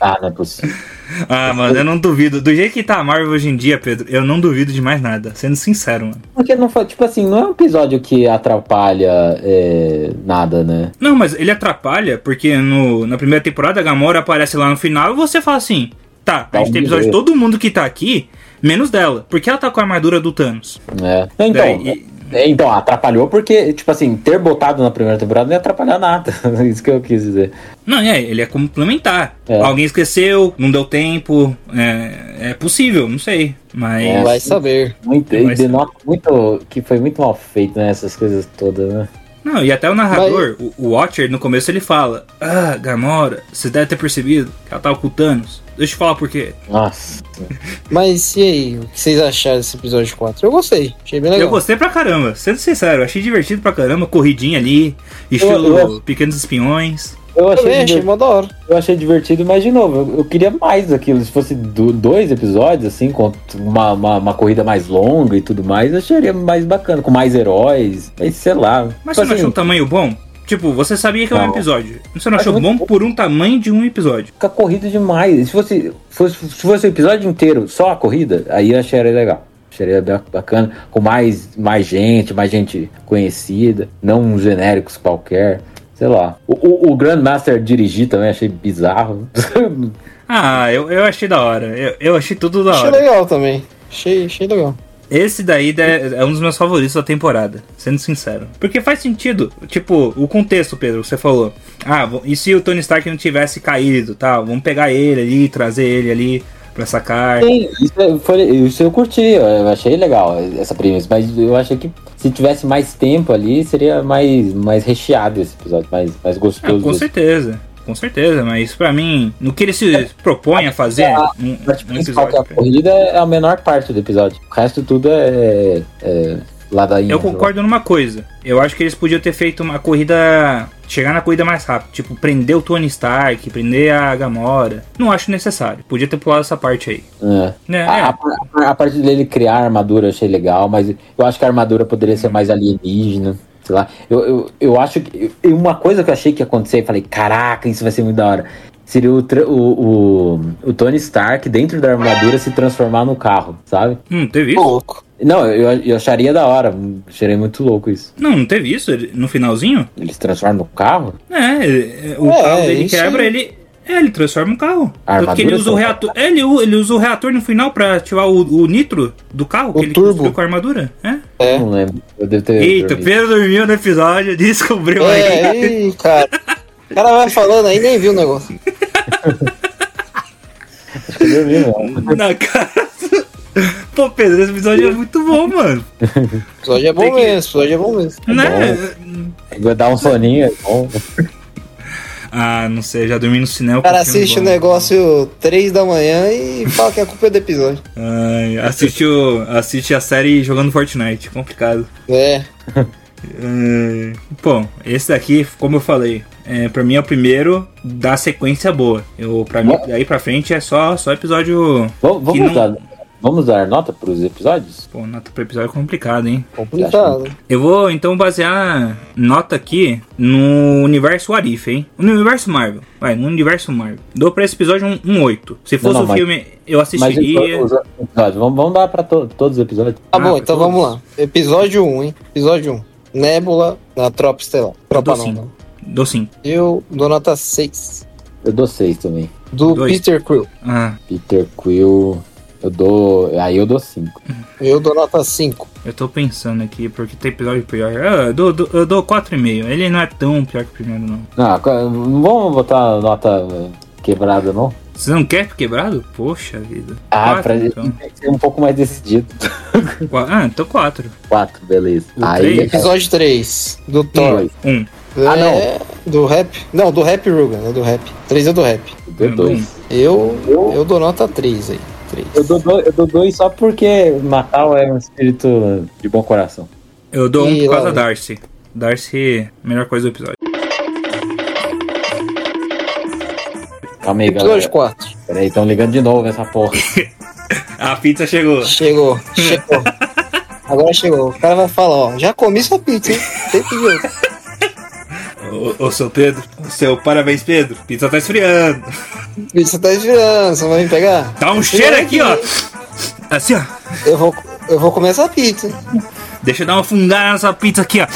Ah, não é possível. *laughs* Ah, mano, eu não duvido. Do jeito que tá a Marvel hoje em dia, Pedro, eu não duvido de mais nada, sendo sincero, mano. Porque não foi, tipo assim, não é um episódio que atrapalha é, nada, né? Não, mas ele atrapalha porque no, na primeira temporada a Gamora aparece lá no final e você fala assim: tá, a gente tem episódio de todo mundo que tá aqui, menos dela, porque ela tá com a armadura do Thanos. É. Então, Daí- então, atrapalhou porque, tipo assim, ter botado na primeira temporada não ia atrapalhar nada. *laughs* Isso que eu quis dizer. Não, é, ele é complementar. É. Alguém esqueceu, não deu tempo, é, é possível, não sei. Mas. É. Vai saber. Muito, Mas- e denota muito que foi muito mal feito, né? Essas coisas todas, né? Não, e até o narrador, o, o Watcher, no começo ele fala: Ah, Gamora, você deve ter percebido que ela tava com o Thanos. Deixa eu falar por quê. Nossa. Mas e aí, o que vocês acharam desse episódio 4? Eu gostei, achei bem legal. Eu gostei pra caramba, sendo sincero, achei divertido pra caramba, corridinha ali, estilo Eu- eu- Pequenos Espiões. Eu achei, Também achei divertido, mó da hora. eu achei divertido, mas de novo, eu, eu queria mais daquilo. Se fosse do- dois episódios, assim, com uma, uma, uma corrida mais longa e tudo mais, eu acharia mais bacana, com mais heróis. Sei lá. Mas Tipo você não assim, achou um tamanho bom? Tipo, você sabia que é um Não. episódio. Você não achou muito bom por um tamanho de um episódio? fica corrido demais. Se fosse, fosse, se fosse o episódio inteiro só a corrida, aí eu acharia legal. Ba- bacana, com mais, mais gente, mais gente conhecida, não uns genéricos qualquer. Sei lá. O, o, o Grandmaster dirigir também achei bizarro. *laughs* Ah, eu, eu achei da hora. Eu, eu achei tudo da Achei hora. legal também. Achei, achei legal. Esse daí de- é um dos meus favoritos da temporada, sendo sincero. Porque faz sentido. Tipo, o contexto, Pedro, você falou. Ah, e se o Tony Stark não tivesse caído, tal? Vamos pegar ele ali, trazer ele ali pra sacar. Sim, isso, é- foi, isso eu curti, eu achei legal essa premissa, mas eu achei que se tivesse mais tempo ali, seria mais, mais recheado esse episódio, mais, mais Ah, gostoso. com certeza. Com certeza, mas pra mim, no que ele se propõe a fazer, um, A parte um é episódio. a corrida, é a menor parte do episódio. O resto tudo é, é ladainha. Eu concordo numa coisa. Eu acho que eles podiam ter feito uma corrida. Chegar na corrida mais rápido. Tipo, prender o Tony Stark, prender a Gamora. Não acho necessário. Podia ter pulado essa parte aí. É. Né? A, É. a- a parte dele criar a armadura eu achei legal, mas eu acho que a armadura poderia ser mais alienígena. Sei lá. Eu, eu, eu acho que. e Uma coisa que eu achei que ia acontecer, eu falei, caraca, isso vai ser muito da hora. Seria o, o, o, o Tony Stark dentro da armadura se transformar no carro, sabe? Hum, teve isso? louco. Não, eu, eu acharia da hora. Acharia muito louco isso. Não, não teve isso Ele- no finalzinho? Ele se transforma no carro? É, ele- o É, carro dele quebra, ele. É, ele transforma o carro. A Tanto que ele usa o reator. É, ele, ele usa o reator no final pra ativar o, o nitro do carro O que ele turbo. construiu com a armadura. É. É. Não lembro. Eu devo ter. Eita, dormido. Pedro dormiu no episódio, *laughs* descobriu aí. É, aí, cara. O cara vai falando aí, nem viu o negócio. Acho que eu dormi, não. Na cara. Pô, Pedro, esse episódio é muito bom, mano. O episódio é bom Tem que- mesmo, esse episódio é bom mesmo. né? Vou dar um soninho. é bom. Ah, não sei, já dormi no cinema. O cara um assiste o bom. negócio 3 da manhã e fala que a culpa é do episódio. Ai, assiste, o, assiste a série jogando Fortnite, complicado. É. É, Bom, esse daqui, como eu falei, é, pra mim é o primeiro da sequência boa. Eu, pra mim, daí pra frente é só, só episódio. Vamos, vamos, não- vamos dar nota pros episódios? Pô, nota pro episódio é complicado, hein? Complicado. Eu vou então basear nota aqui no universo Arif, hein? No universo Marvel. Vai, no universo Marvel. Dou pra esse episódio um, um 8. Se fosse não, um mas- filme, eu Mas assistiria. os- os episódios, vamos, vamos dar pra to- todos os episódios. Tá Ah, bom, então todos? vamos lá. Episódio 1, hein? Episódio 1. Nébula na Tropa Estelar. Eu Tropa dou não, 5. não. Dou 5. Eu dou nota 6. Eu dou seis também. Do Dois. Peter Quill. Ah, Peter Quill, eu dou. Aí eu dou cinco. Eu dou nota 5. eu tô pensando aqui, porque tem episódio pior. Ah, eu dou, dou- eu dou 4,5. Ele não é tão pior que o primeiro, não. Não, co- não vamos botar nota eh, quebrada, não? Você não quer quebrado? Poxa vida. Ah, Quatro, pra então. tem que ser um pouco mais decidido. *laughs* Qua- Ah, então 4. Quatro, beleza. O Aí. três? Episódio 3. Do Thor. Dois. 1. Um. Ah, não. É, Do rap? Não, do rap, Ruga. É do rap. 3 é do rap. Deu dois. Eu, eu dou nota 3 aí. 3. Eu dou, dois, eu dou dois só porque Natal é um espírito de bom coração. Eu dou um por causa da Darcy. Darcy, melhor coisa do episódio. Calma aí, Episódio galera. 4. Peraí, estão ligando de novo essa porra. *laughs* A pizza chegou. Chegou, *laughs* chegou. Agora chegou. O cara vai falar, ó, já comi sua pizza, hein? Tem que ver. Ô, ô, seu Pedro, o seu parabéns, Pedro. Pizza tá esfriando. Pizza tá esfriando, você vai me pegar? Tá um cheiro aqui, ó. Assim, ó. Eu vou, eu vou comer essa pizza. Deixa eu dar uma fungada nessa pizza aqui, ó.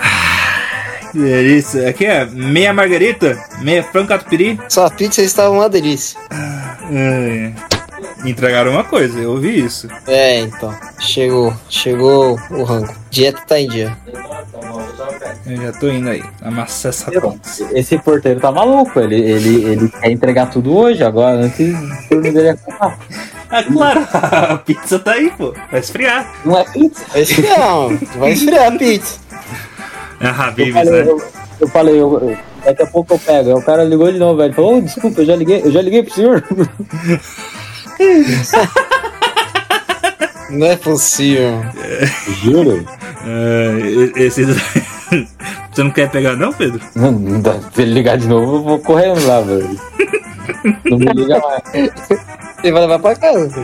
Ah, Que delícia. Aqui é meia margarita, meia frango catupiry. Sua pizza estava uma delícia. Ai, Me entregaram uma coisa, eu ouvi isso. É, então. Chegou, chegou o rango. Dieta tá em dia. Eu já tô indo aí. Amassar essa. Esse porteiro tá maluco, ele, ele, ele quer entregar tudo hoje, agora, antes do turno dele acabar. Ah, claro. A pizza tá aí, pô. Vai esfriar. Não é pizza? Vai esfriar. Vai esfriar a pizza. É a Eu Habib's, falei, né? eu, eu falei, eu- eu- daqui a pouco eu pego. Aí o cara ligou de novo, velho. Falou, "Ô, desculpa, eu já liguei, eu já liguei pro senhor. *laughs* Não é possível. Juro? Esse... Você não quer pegar não, Pedro? Não, não dá. Se ele ligar de novo, eu vou correndo lá, velho. Não me liga mais. Você vai levar pra casa.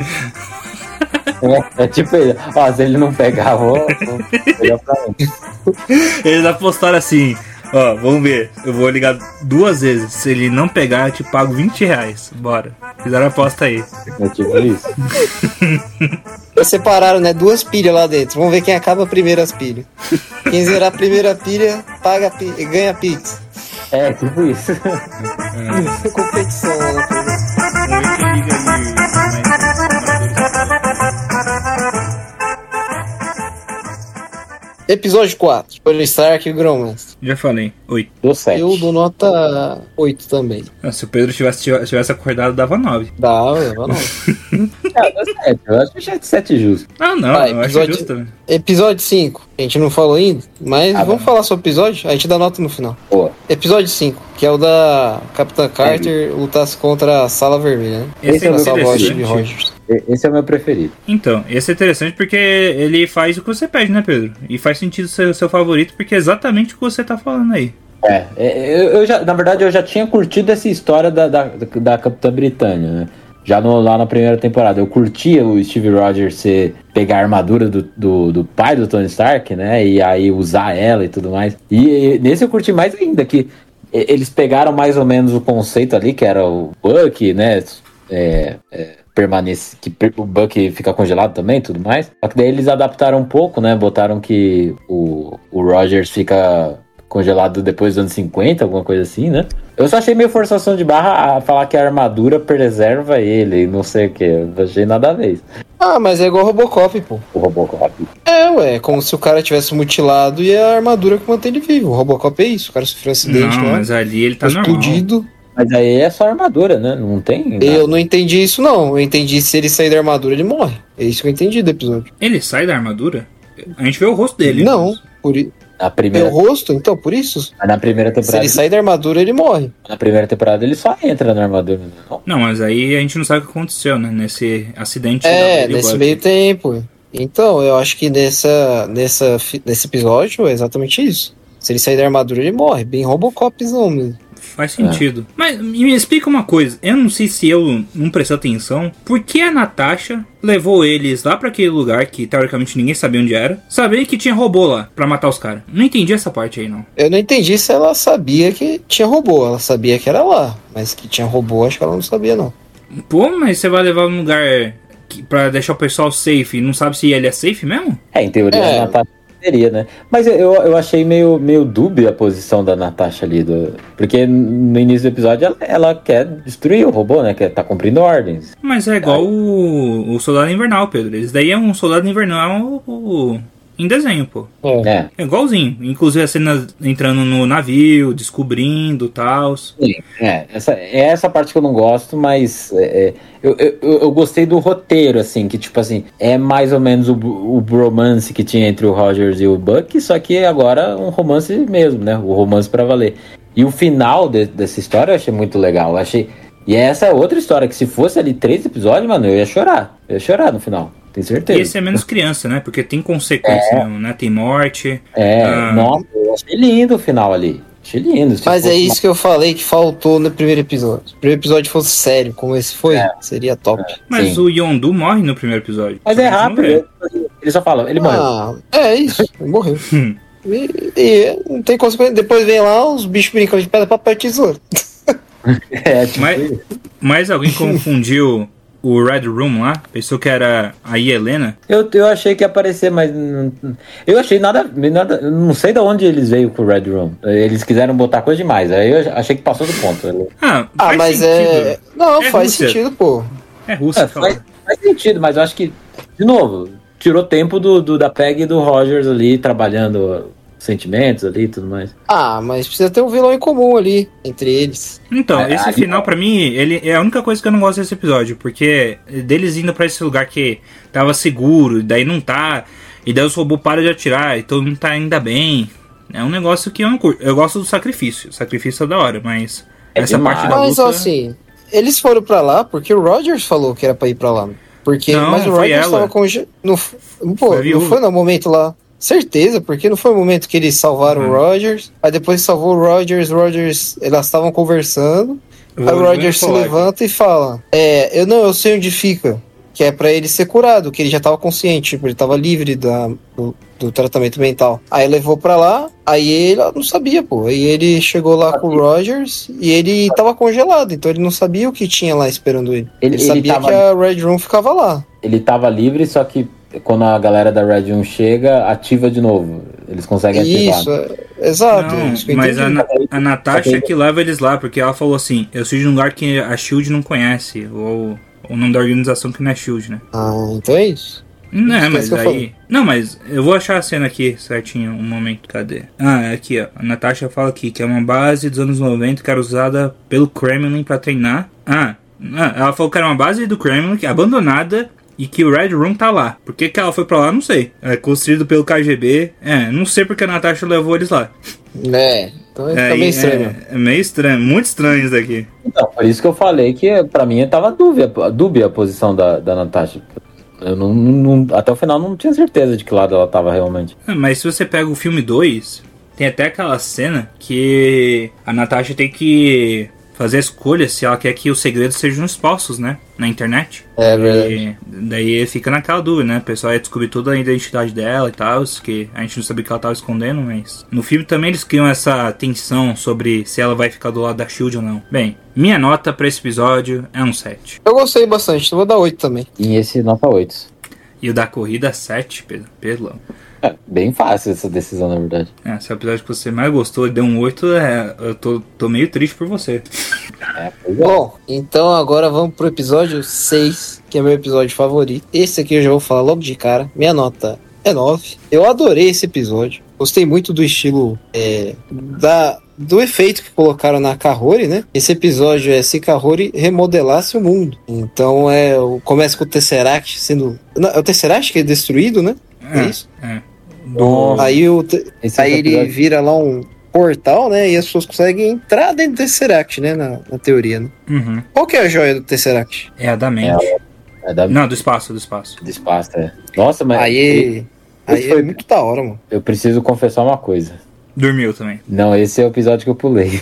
É, é tipo ele, ó, se ele não pegar, eu vou, vou pegar pra mim. Eles apostaram assim, ó, vamos ver. Eu vou ligar duas vezes. Se ele não pegar, eu te pago 20 reais. Bora. Fizeram a aposta aí. É tipo isso. *laughs* Separaram, né? Duas pilhas lá dentro. Vamos ver quem acaba primeiro as pilhas. Quem zerar a primeira pilha, paga a pi- ganha a pizza. É, tipo isso. *laughs* Competição, né? Episódio 4. Tony Stark e o Gromance. Já falei. Oito. Deu sete. Eu dou nota 8 também. Ah, Se o Pedro tivesse, tivesse acordado, dava nove. Dá, leva não. Ah, deu sete. Eu acho que já é de sete justo. Ah, não, Vai, eu acho episódio- justo também. Episódio 5. A gente não falou ainda, mas Ah, vamos falar sobre o episódio. A gente dá nota no final. Boa. Episódio 5, que é o da Capitã Carter lutasse contra a Sala Vermelha, né? Esse é muito salvar o Steve interessante. Rogers. Esse é o meu preferido. Então, esse é interessante porque ele faz o que você pede, né, Pedro? E faz sentido ser o seu favorito porque é exatamente o que você tá falando aí. É, é, eu, já, na verdade, eu já tinha curtido essa história da, da, da Capitã Britânia, né? Já no- lá na primeira temporada. Eu curtia o Steve Rogers ser, pegar a armadura do, do, do pai do Tony Stark, né? E aí usar ela e tudo mais. E, e nesse eu curti mais ainda, que eles pegaram mais ou menos o conceito ali, que era o Buck, né? É, é, permanece, que o Buck fica congelado também e tudo mais. Só que daí eles adaptaram um pouco, né? Botaram que o, o Rogers fica congelado depois dos anos 50, alguma coisa assim, né? Eu só achei meio forçação de barra a falar que a armadura preserva ele e não sei o que. Eu achei nada a ver. isso. Ah, mas é igual Robocop, pô. O Robocop. É, ué, como se o cara tivesse mutilado e a armadura que mantém ele vivo. O Robocop é isso, o cara sofreu um acidente não, lá, mas ali ele tá foi normal. Mas aí é só armadura, né? Não tem. nada. Eu não entendi isso, não. Eu entendi se ele sair da armadura, ele morre. É isso que eu entendi do episódio. Ele sai da armadura? A gente vê o rosto dele. não, por i- Na é primeira, o rosto, então, por isso. mas na primeira Se temporada. ele sair da armadura, ele morre. Na primeira temporada ele só entra na armadura. né? Não. Não, mas aí a gente não sabe o que aconteceu, né? Nesse acidente. É, nesse meio tempo. Então, eu acho que nessa, nessa, nesse episódio é exatamente isso. Se ele sair da armadura, ele morre. Bem Robocopzão mesmo. Faz sentido. Mas me explica uma coisa. Eu não sei se eu não prestei atenção. Por que a Natasha levou eles lá pra aquele lugar que teoricamente ninguém sabia onde era, sabendo que tinha robô lá pra matar os caras? Não entendi essa parte aí, não. Eu não entendi se ela sabia que tinha robô. Ela sabia que era lá. Mas que tinha robô, acho que ela não sabia, não. Pô, mas você vai levar num lugar pra deixar o pessoal safe e não sabe se ele é safe mesmo? É, em teoria É. a Natasha seria, né? Mas eu, eu achei meio, meio dúbia a posição da Natasha ali. Do... Porque no início do episódio ela, ela quer destruir o robô, né? Quer tá cumprindo ordens. Mas é igual o, o Soldado Invernal, Pedro. Eles daí é um Soldado Invernal o- em desenho, pô. É. É. É igualzinho. Inclusive a cena entrando no navio, descobrindo tal. Sim, é, essa, é essa parte que eu não gosto, mas é, é, eu, eu, eu gostei do roteiro, assim, que tipo assim, é mais ou menos o, o bromance que tinha entre o Rogers e o Buck, só que agora um romance mesmo, né? O romance pra valer. E o final de- dessa história eu achei muito legal. Eu achei. E essa é outra história, que se fosse ali três episódios, mano, eu ia chorar. Eu ia chorar no final. Tenho certeza. E esse é menos criança, né? Porque tem consequência mesmo, né? Tem morte. É, Ah. nossa, eu achei lindo o final ali. Achei lindo. Mas é isso que eu falei que faltou no primeiro episódio. Se o primeiro episódio fosse sério, como esse foi, É. seria top. Mas Sim. o Yondu morre no primeiro episódio. Mas é rápido. Ele só fala, ele morreu. Ah, é isso. Ele morreu. *laughs* Hum. E, e não tem consequência. Depois vem lá os bichos brincando de pedra, papel e tesoura. *laughs* *laughs* É, tipo, Mas, mas alguém confundiu o Red Room lá? Pensou que era a Helena? eu, eu achei que ia aparecer, mas. Eu achei nada. nada não sei de onde eles veio com o Red Room. Eles quiseram botar coisa demais. Aí eu achei que passou do ponto. Ah, Ah, faz mas sentido. é. Não, É faz Rússia. sentido, pô. É Rússia, É, faz, faz sentido, mas eu acho que, de novo, tirou tempo do, do- da Peg e do Rogers ali trabalhando sentimentos ali e tudo mais. Ah, mas precisa ter um vilão em comum ali, entre eles. Então, É, esse ali- final pra mim, ele é a única coisa que eu não gosto desse episódio, porque deles indo pra esse lugar que tava seguro, e daí não tá, e daí os robôs param de atirar, e todo mundo tá ainda bem. É um negócio que eu não curto. Eu gosto do sacrifício. O sacrifício é da hora, mas É essa demais. parte da Mas luta... assim, eles foram pra lá porque o Rogers falou que era pra ir pra lá. Porque, Não, mas o foi Rogers ela. tava congelado. Não, f- pô, Foi não foi no momento lá. Certeza, porque não foi o momento que eles salvaram Uhum. o Rogers. Aí depois salvou o Rogers, o Rogers, elas estavam conversando. eu Aí o Rogers se falar aqui. levanta e fala: É, eu não, eu sei onde fica. Que é pra ele ser curado, que ele já tava consciente, tipo, ele tava livre da, do, do tratamento mental. Aí levou pra lá, aí ele não sabia, pô. Aí ele chegou lá com o Rogers e ele tava congelado, então ele não sabia o que tinha lá esperando ele. Ele- Ele, ele sabia tava- que a Red Room ficava lá. Ele tava livre, só que quando a galera da Red Room chega, ativa de novo. Eles conseguem ativar. Isso, é, exato. Não, isso mas a. Na- a Natasha Ok. que leva eles lá, porque ela falou assim: Eu sou de um lugar que a Shield não conhece, ou o nome da organização que não é Shield, né? Ah, então é isso. Não, Isso mas aí. Não, mas eu vou achar a cena aqui certinho, um momento, cadê? Ah, é aqui, ó. A Natasha fala aqui que é uma base dos anos 90 que era usada pelo Kremlin pra treinar. Ah, ah, ela falou que era uma base do Kremlin que é abandonada e que o Red Room tá lá. Por que, que ela foi pra lá? Não sei. É construído pelo KGB. É, não sei porque a Natasha levou eles lá. É, então É, fica e- meio estranho. É, é meio estranho, muito estranho isso daqui. Então, por isso que eu falei que pra mim tava dúbia, dúbia a posição da, da Natasha. Eu não, não- até o final não tinha certeza de que lado ela tava realmente. Ah, Mas se você pega o filme 2, tem até aquela cena que a Natasha tem que fazer a escolha se ela quer que os segredos sejam expostos, né? Na internet. É verdade. E daí fica naquela dúvida, né? O pessoal ia descobrir toda a identidade dela e tal, que a gente não sabia que ela tava escondendo, mas. No filme também eles criam essa tensão sobre se ela vai ficar do lado da Shield ou não. Bem, minha nota pra esse episódio é um 7. Eu gostei bastante, então vou dar 8 também. E esse nota 8. E o da corrida 7, Pedro. Pedro. É, *laughs* bem fácil essa decisão, na verdade. É, se é o episódio que você mais gostou e deu um 8, é, eu tô, tô meio triste por você. *laughs* É, é. Bom, então agora vamos pro episódio 6, que é meu episódio favorito. Esse aqui eu já vou falar logo de cara. Minha nota é 9. Eu adorei esse episódio. Gostei muito do estilo é, da, do efeito que colocaram na Kahori, né? Esse episódio é se Kahori remodelasse o mundo. Então é o- começa com o Tesseract sendo. Não, é o Tesseract que é destruído, né? É, isso. É. Nossa, Aí, o, esse aí ele vira lá um portal, né? E as pessoas conseguem entrar dentro do Tesseract, né? Na, na teoria, né? Uhum. Qual que é a joia do Tesseract? É a da mente. É da Não, do espaço, do espaço. do espaço, é. Nossa, mas Aí, aí esse foi- é muito da hora, mano. eu preciso confessar uma coisa. Dormiu também. Não, esse é o episódio que eu pulei.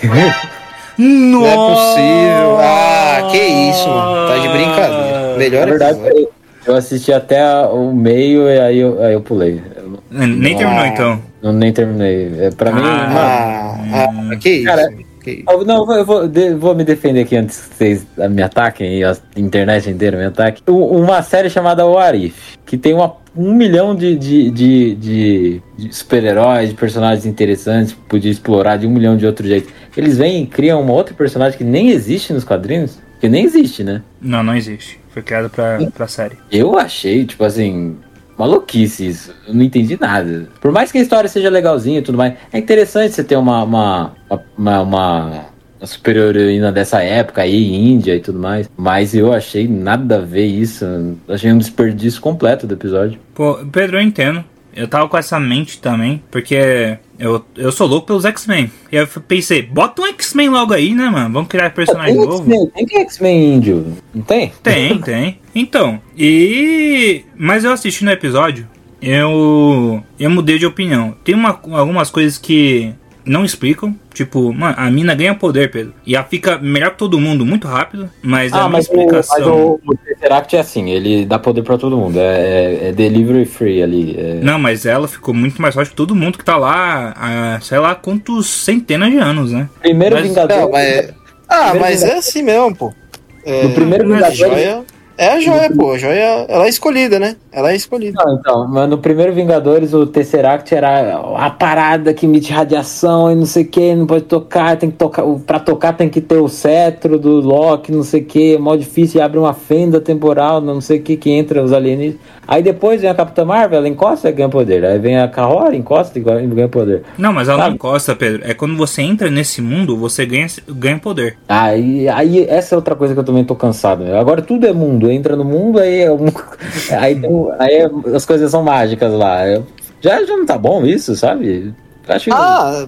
Não é possível. Ah, que isso, mano. Tá de brincadeira. Melhor Na verdade, episódio. Eu assisti até o meio e aí eu, aí eu pulei. Eu não- Nem terminou então. não, nem terminei. É, pra mim, Ah. mano, Ah, ah, que isso. Cara, que isso. Eu- Não, eu vou, de- vou me defender aqui antes que vocês me ataquem e a internet inteira me ataque. Uma série chamada O Arif, que tem uma, um milhão de, de, de, de- de super-heróis, de personagens interessantes, podia explorar de um milhão de outros jeitos. Eles vêm e criam uma outra personagem que nem existe nos quadrinhos, que nem existe, né? Não, não existe. Foi criado pra, pra série. Eu achei, tipo assim, maluquice isso. Eu não entendi nada. Por mais que a história seja legalzinha e tudo mais, é interessante você ter uma, uma, uma, uma, superior heroína dessa época aí, Índia e tudo mais. Mas eu achei nada a ver isso. Achei um desperdício completo do episódio. Pô, Pedro, eu entendo. Eu tava com essa mente também, porque Eu, eu sou louco pelos X-Men. E eu pensei, bota um X-Men logo aí, né, mano? Vamos criar personagem Tem novo. Tem que X-Men índio, não tem? Tem, *laughs* tem. Então, e. Mas eu assisti no episódio, eu. Eu mudei de opinião. Tem uma, algumas coisas que não explicam. Tipo, mano, a mina ganha poder, Pedro. E ela fica melhor que todo mundo muito rápido. Mas é Ah, uma mas, o, explicação. mas o, o Tesseract é assim, ele dá poder pra todo mundo. É, é, é delivery free ali. é- Não, mas ela ficou muito mais forte que todo mundo que tá lá há, sei lá, quantos centenas de anos, né? Primeiro Mas- Vingador. Não, mas... Ah, Primeiro mas é assim mesmo, pô. É, No primeiro Vingador. joia... É a joia, pô. A joia, ela é escolhida, né? Ela é escolhida. Não, então, mas no primeiro Vingadores o Tesseract era a parada que emite radiação e não sei o que, não pode tocar, tem que tocar, pra tocar tem que ter o cetro do Loki, não sei o que, é mó difícil, abre uma fenda temporal, não sei o que, que entra os alienígenas. Aí depois vem a Capitã Marvel, ela encosta e ganha poder. Aí vem a Carrora, encosta e ganha poder. Não, mas ela Sabe? não encosta, Pedro. É quando você entra nesse mundo, você ganha, ganha poder. Aí, aí essa é outra coisa que eu também tô cansado. Agora tudo é mundo, entra no mundo, aí, é um- *laughs* aí, tem- aí é- as coisas são mágicas lá. Eu- já, já não tá bom isso, sabe? Acho que. Ah,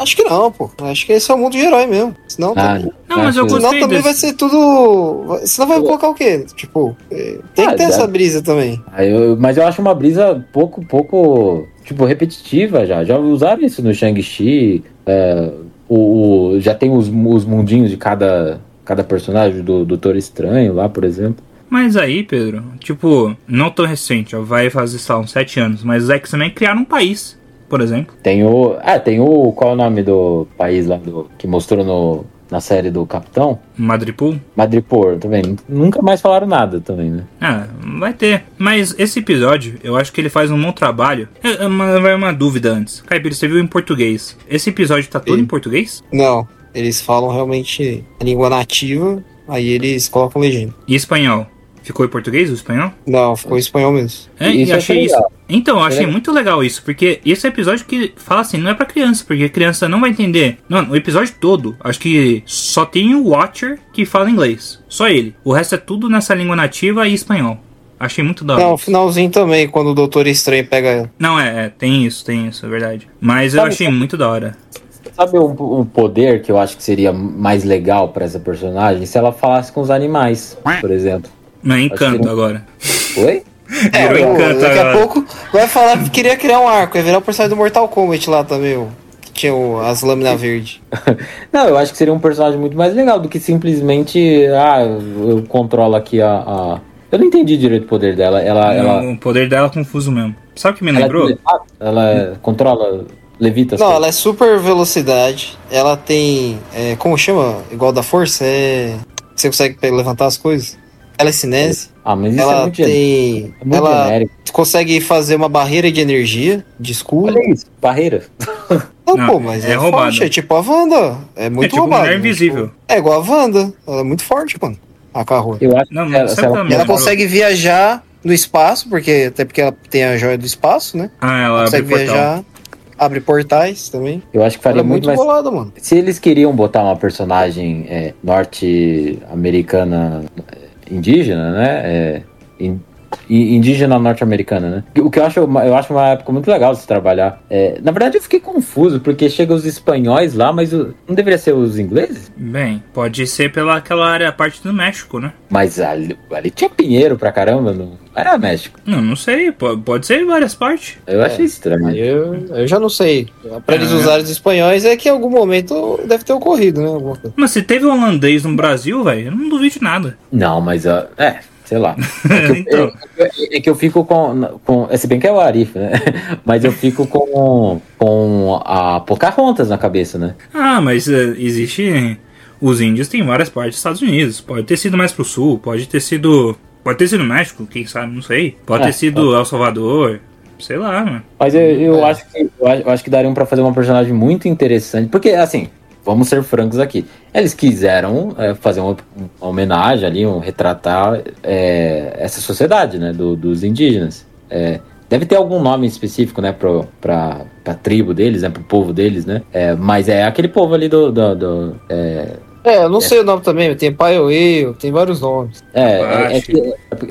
acho que não, pô. Acho que esse é o mundo de herói mesmo. Senão, Ah, também, Não, mas eu senão também desse. vai ser tudo. Senão vai colocar o quê? Tipo, é, tem Ah, que ter dá. essa brisa também. Aí eu- mas eu acho uma brisa pouco, pouco, tipo, repetitiva já. Já usaram isso no Shang-Chi. é, o, o- já tem os, os mundinhos de cada, cada personagem, do Doutor Estranho lá, por exemplo. Mas aí, Pedro, tipo, não tão recente, ó, vai fazer, lá, uns 7 anos. Mas os X-Men criaram um país, por exemplo. Tem o. Ah, tem o. Qual é o nome do país lá do, que mostrou no, na série do Capitão? Madripoor. Madripoor também. Nunca mais falaram nada também, né? Ah, vai ter. Mas esse episódio, eu acho que ele faz um bom trabalho. É, é uma, vai uma dúvida antes. Caipira, você viu em português. Esse episódio tá todo Sim. em português? Não, eles falam realmente a língua nativa, aí eles colocam legenda. E espanhol? Ficou em português o espanhol? Não, ficou em espanhol mesmo. É, Isso e eu achei achei isso. Então, eu achei legal. muito legal isso, porque esse é episódio que fala assim, não é pra criança, porque criança não vai entender. Não, o episódio todo, acho que só tem o Watcher que fala inglês. Só ele. O resto é tudo nessa língua nativa e espanhol. Achei muito da hora. Não, o finalzinho também, quando o Doutor Estranho pega ela. Não, é, é, tem isso, tem isso, é verdade. Mas eu Sabe- achei muito da hora. Sabe um, um poder que eu acho que seria mais legal pra essa personagem? Se ela falasse com os animais, por exemplo. Não, é que encanto não- agora. Oi? *laughs* Virou pô, encanto daqui agora. a pouco vai falar que queria criar um arco, vai virar o personagem do Mortal Kombat lá também, ó, que tinha o- as lâminas verdes. *laughs* Não, eu acho que seria um personagem muito mais legal do que simplesmente. Ah, eu controlo aqui a. a- Eu não entendi direito o poder dela. Ela. ela, O poder dela é confuso mesmo. Sabe o que me ela, lembrou? ela controla. Levita. Não, coisas. ela é super velocidade, ela tem. é, como chama? Igual da força? É. Você consegue levantar as coisas? Ela é cinese. Ah, mas isso é Ela muito, gen- tem. é muito ela genérico. consegue fazer uma barreira de energia, de escudo. Olha isso, barreira. *laughs* Não, Não, pô, mas é é, roubado. forte. É tipo a Wanda. É muito É tipo roubado. Mulher né? Invisível. Tipo, é igual a Wanda. Ela é muito forte, mano. A carro. Eu acho Não, que mas ela, ela- E ela consegue viajar no espaço, porque até porque ela tem a joia do espaço, né? Ah, ela abre consegue portal. Abre portais também. eu acho que Ela faria é muito muito mais. bolada, mano. Se eles queriam botar uma personagem é, norte-americana é, indígena, né? É, in- indígena norte-americana, né? O que eu acho, eu acho uma época muito legal de se trabalhar. É, na verdade, eu fiquei confuso, porque chega os espanhóis lá, mas o- não deveria ser os ingleses? Bem, pode ser pela aquela área, parte do México, né? Mas ali, ali tinha pinheiro pra caramba, não era México. Não, não sei, pode, pode ser em várias partes. Eu achei estranho. Eu, eu já não sei. Pra eles Ah. usarem os espanhóis é que em algum momento deve ter ocorrido, né? Mas se teve holandês no Brasil, velho, eu não duvido de nada. Não, mas ó, é, sei lá. *laughs* É que, eu, Então. é- é que eu fico com, com. é, Se bem que é o Arif, né? *laughs* Mas eu fico com, com a Pocahontas na cabeça, né? Ah, mas eh, existe. Os índios têm várias partes dos Estados Unidos. Pode ter sido mais pro sul, pode ter sido. Pode ter sido México, quem sabe, não sei. Pode É, ter sido El Salvador. Sei lá, mano. Mas eu, eu É. acho que eu acho, eu acho que dariam pra fazer uma personagem muito interessante. Porque, assim, vamos ser francos aqui. Eles quiseram é, fazer uma, uma homenagem ali, um retratar é, essa sociedade, né? do- dos indígenas. É, deve ter algum nome específico, né? Pro, pra, pra tribo deles, né? Pro povo deles, né? É, mas é aquele povo ali do. do, do- é, É, eu não sei o nome também, tem Paioi, tem vários nomes. É, é, é,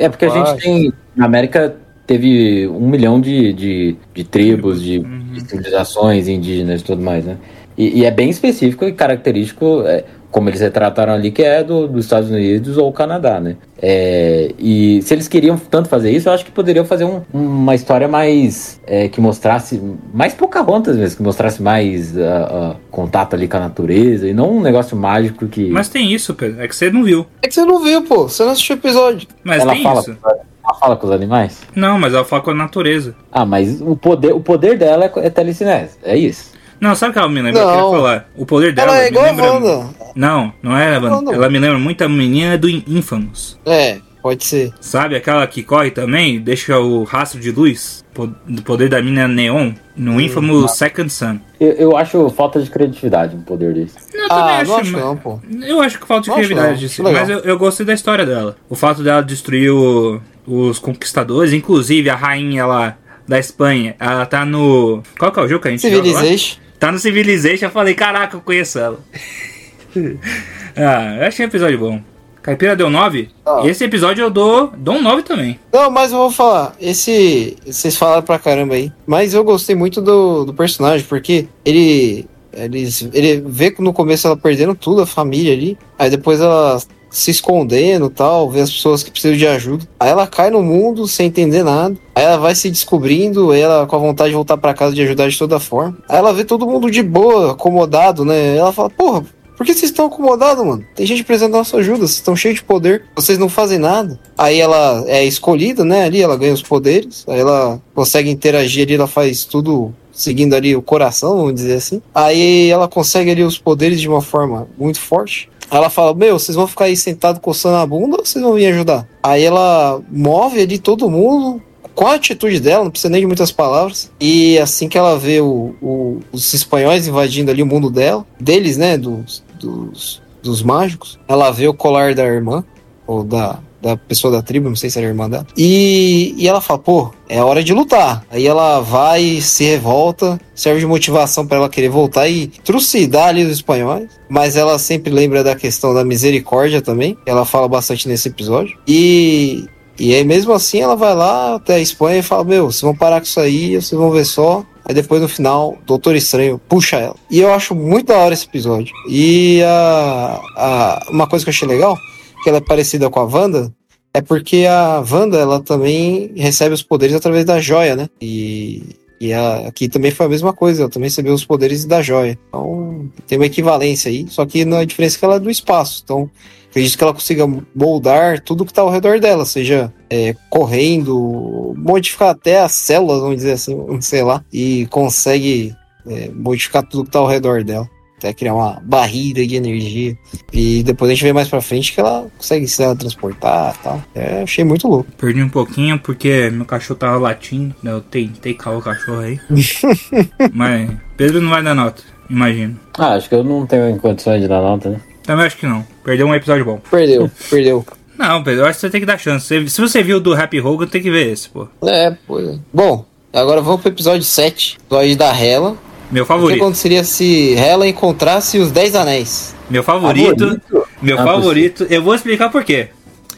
é porque a gente tem. Na América teve um milhão de, de, de tribos, de, de civilizações indígenas e tudo mais, né? E, e é bem específico e característico, é, como eles retrataram ali, que é do, dos Estados Unidos ou Canadá, né? É, e se eles queriam tanto fazer isso, eu acho que poderiam fazer um- uma história mais. é, que mostrasse. mais Pocahontas mesmo, que mostrasse mais ah, ah, contato ali com a natureza e não um negócio mágico que. Mas tem isso, Pedro. É que você não viu. É que você não viu, pô. Você não assistiu o episódio. Mas ela tem fala, isso. ela fala com os animais? Não, mas ela fala com a natureza. Ah, mas o poder, o poder dela é, é telecinese, é isso. Não, sabe o que ela me lembra? Eu Não. queria falar. O poder dela Ela é me igual a lembra... Wanda. Não, não é a Wanda. Não, não. Ela me lembra muito a menina do Infamous. É, pode ser. Sabe aquela que corre também, deixa o rastro de luz? Do poder da mina Neon no Infamous Second Sun. Eu, eu acho falta de criatividade no poder desse. Eu também Ah, acho, não acho mas- não, pô. Eu acho que falta de Não criatividade disso. Mas eu, eu gostei da história dela. O fato dela destruir o- os conquistadores, inclusive a rainha lá da Espanha, ela tá no. Qual que é o jogo que a gente? Civilization. Tá no Civilization, eu falei, caraca, eu conheço ela. *laughs* ah, eu achei um episódio bom. Caipira deu 9? Ah. Esse episódio eu dou, dou um 9 também. Não, mas eu vou falar. Esse. Vocês falaram pra caramba aí. Mas eu gostei muito do, do personagem, porque ele. Eles, ele vê que no começo ela perdendo tudo, a família ali. Aí depois ela se escondendo tal, vê as pessoas que precisam de ajuda. Aí ela cai no mundo sem entender nada. Aí ela vai se descobrindo, ela com a vontade de voltar pra casa de ajudar de toda forma. Aí ela vê todo mundo de boa, acomodado, né? Ela fala, porra, por que vocês estão acomodados, mano? Tem gente precisando da nossa ajuda, vocês estão cheios de poder, vocês não fazem nada. Aí ela é escolhida, né? Ali ela ganha os poderes, aí ela consegue interagir ali, ela faz tudo seguindo ali o coração, vamos dizer assim. Aí ela consegue ali os poderes de uma forma muito forte. Ela fala: Meu, vocês vão ficar aí sentado coçando a bunda ou vocês vão vir ajudar? Aí ela move ali todo mundo. Com a atitude dela, não precisa nem de muitas palavras. E assim que ela vê o- o- os espanhóis invadindo ali o mundo dela, deles, né? Dos, dos, dos mágicos, ela vê o colar da irmã, ou da, da pessoa da tribo, não sei se era irmã dela. E, e ela fala, pô, é hora de lutar. Aí ela vai, se revolta, serve de motivação para ela querer voltar e trucidar ali os espanhóis. Mas ela sempre lembra da questão da misericórdia também. Ela fala bastante nesse episódio. E, e aí, mesmo assim, ela vai lá até a Espanha e fala: Meu, vocês vão parar com isso aí, vocês vão ver só. Aí depois no final, Doutor Estranho puxa ela. E eu acho muito da hora esse episódio. E a, uma coisa que eu achei legal, que ela é parecida com a Wanda, é porque a Wanda, ela também recebe os poderes através da joia, né? E, e a- aqui também foi a mesma coisa, ela também recebeu os poderes da joia. Então tem uma equivalência aí, só que na diferença é que ela é do espaço. Então acredito que ela consiga moldar tudo que está ao redor dela, seja é, correndo, modificar até as células, vamos dizer assim, *laughs* sei lá, e consegue é, modificar tudo que está ao redor dela. Até criar uma barreira de energia. E depois a gente vê mais pra frente que ela consegue se transportar e tal. É, achei muito louco. Perdi um pouquinho porque meu cachorro tava latindo. Eu tentei calar o cachorro aí. *laughs* Mas Pedro não vai dar nota, imagino. Ah, acho que eu não tenho condições de dar nota, né? Também acho que não. Perdeu um episódio bom. Perdeu, perdeu. Não, Pedro, eu acho que você tem que dar chance. Se- você viu do Happy Hogan, tem que ver esse, pô. É, pois é. Bom, agora vamos pro episódio 7, episódio da Hela. Meu O que favorito. aconteceria se Hela encontrasse os 10 anéis? Meu favorito. Meu Não é favorito. Eu vou explicar por quê.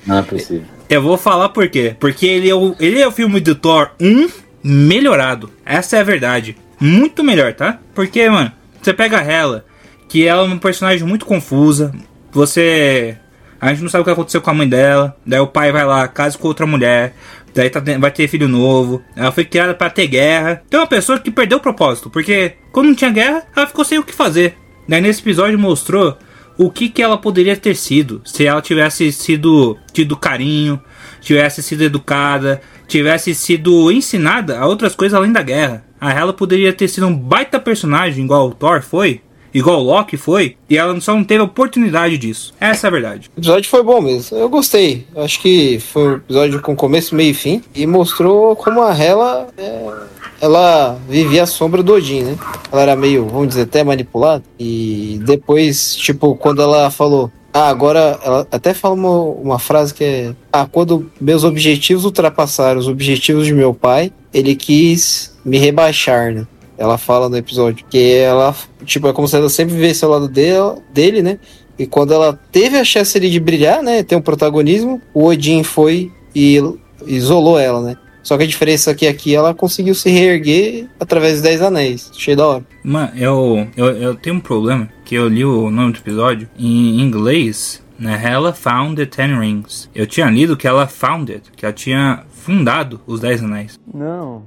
Não é possível. Eu vou falar por quê. Porque ele é o, ele é o filme do Thor 1 melhorado. Essa é a verdade. Muito melhor, tá? Porque, mano, você pega a Hela, que ela é uma personagem muito confusa. Você. A gente não sabe o que aconteceu com a mãe dela. Daí o pai vai lá, casa com outra mulher. Daí tá vai ter filho novo. Ela foi criada pra ter guerra. Tem uma pessoa que perdeu o propósito. Porque quando não tinha guerra, ela ficou sem o que fazer. Daí nesse episódio mostrou o que, que ela poderia ter sido se ela tivesse sido tido carinho, tivesse sido educada, tivesse sido ensinada a outras coisas além da guerra. A ela poderia ter sido um baita personagem igual o Thor foi, igual o Loki foi, e ela só não teve a oportunidade disso. Essa é a verdade. O episódio foi bom mesmo. Eu gostei. Acho que foi um episódio com começo, meio e fim. E mostrou como a Hela é, ela vivia à sombra do Odin, né? Ela era meio, vamos dizer, até manipulada. E depois, tipo, quando ela falou. Ah, agora ela até fala uma, uma frase que é: Ah, quando meus objetivos ultrapassaram os objetivos de meu pai, ele quis me rebaixar, né? Ela fala no episódio que ela, tipo, é como se ela sempre vivesse ao lado dele, dele, né? E quando ela teve a chance ali de brilhar, né? Ter um protagonismo, o Odin foi e isolou ela, né? Só que a diferença é que aqui ela conseguiu se reerguer através dos Dez Anéis. Achei da hora. Mano, eu, eu, eu tenho um problema que eu li o nome do episódio em inglês. Né? Ela found the Ten Rings. Eu tinha lido que ela founded, que ela tinha fundado os Dez Anéis. Não.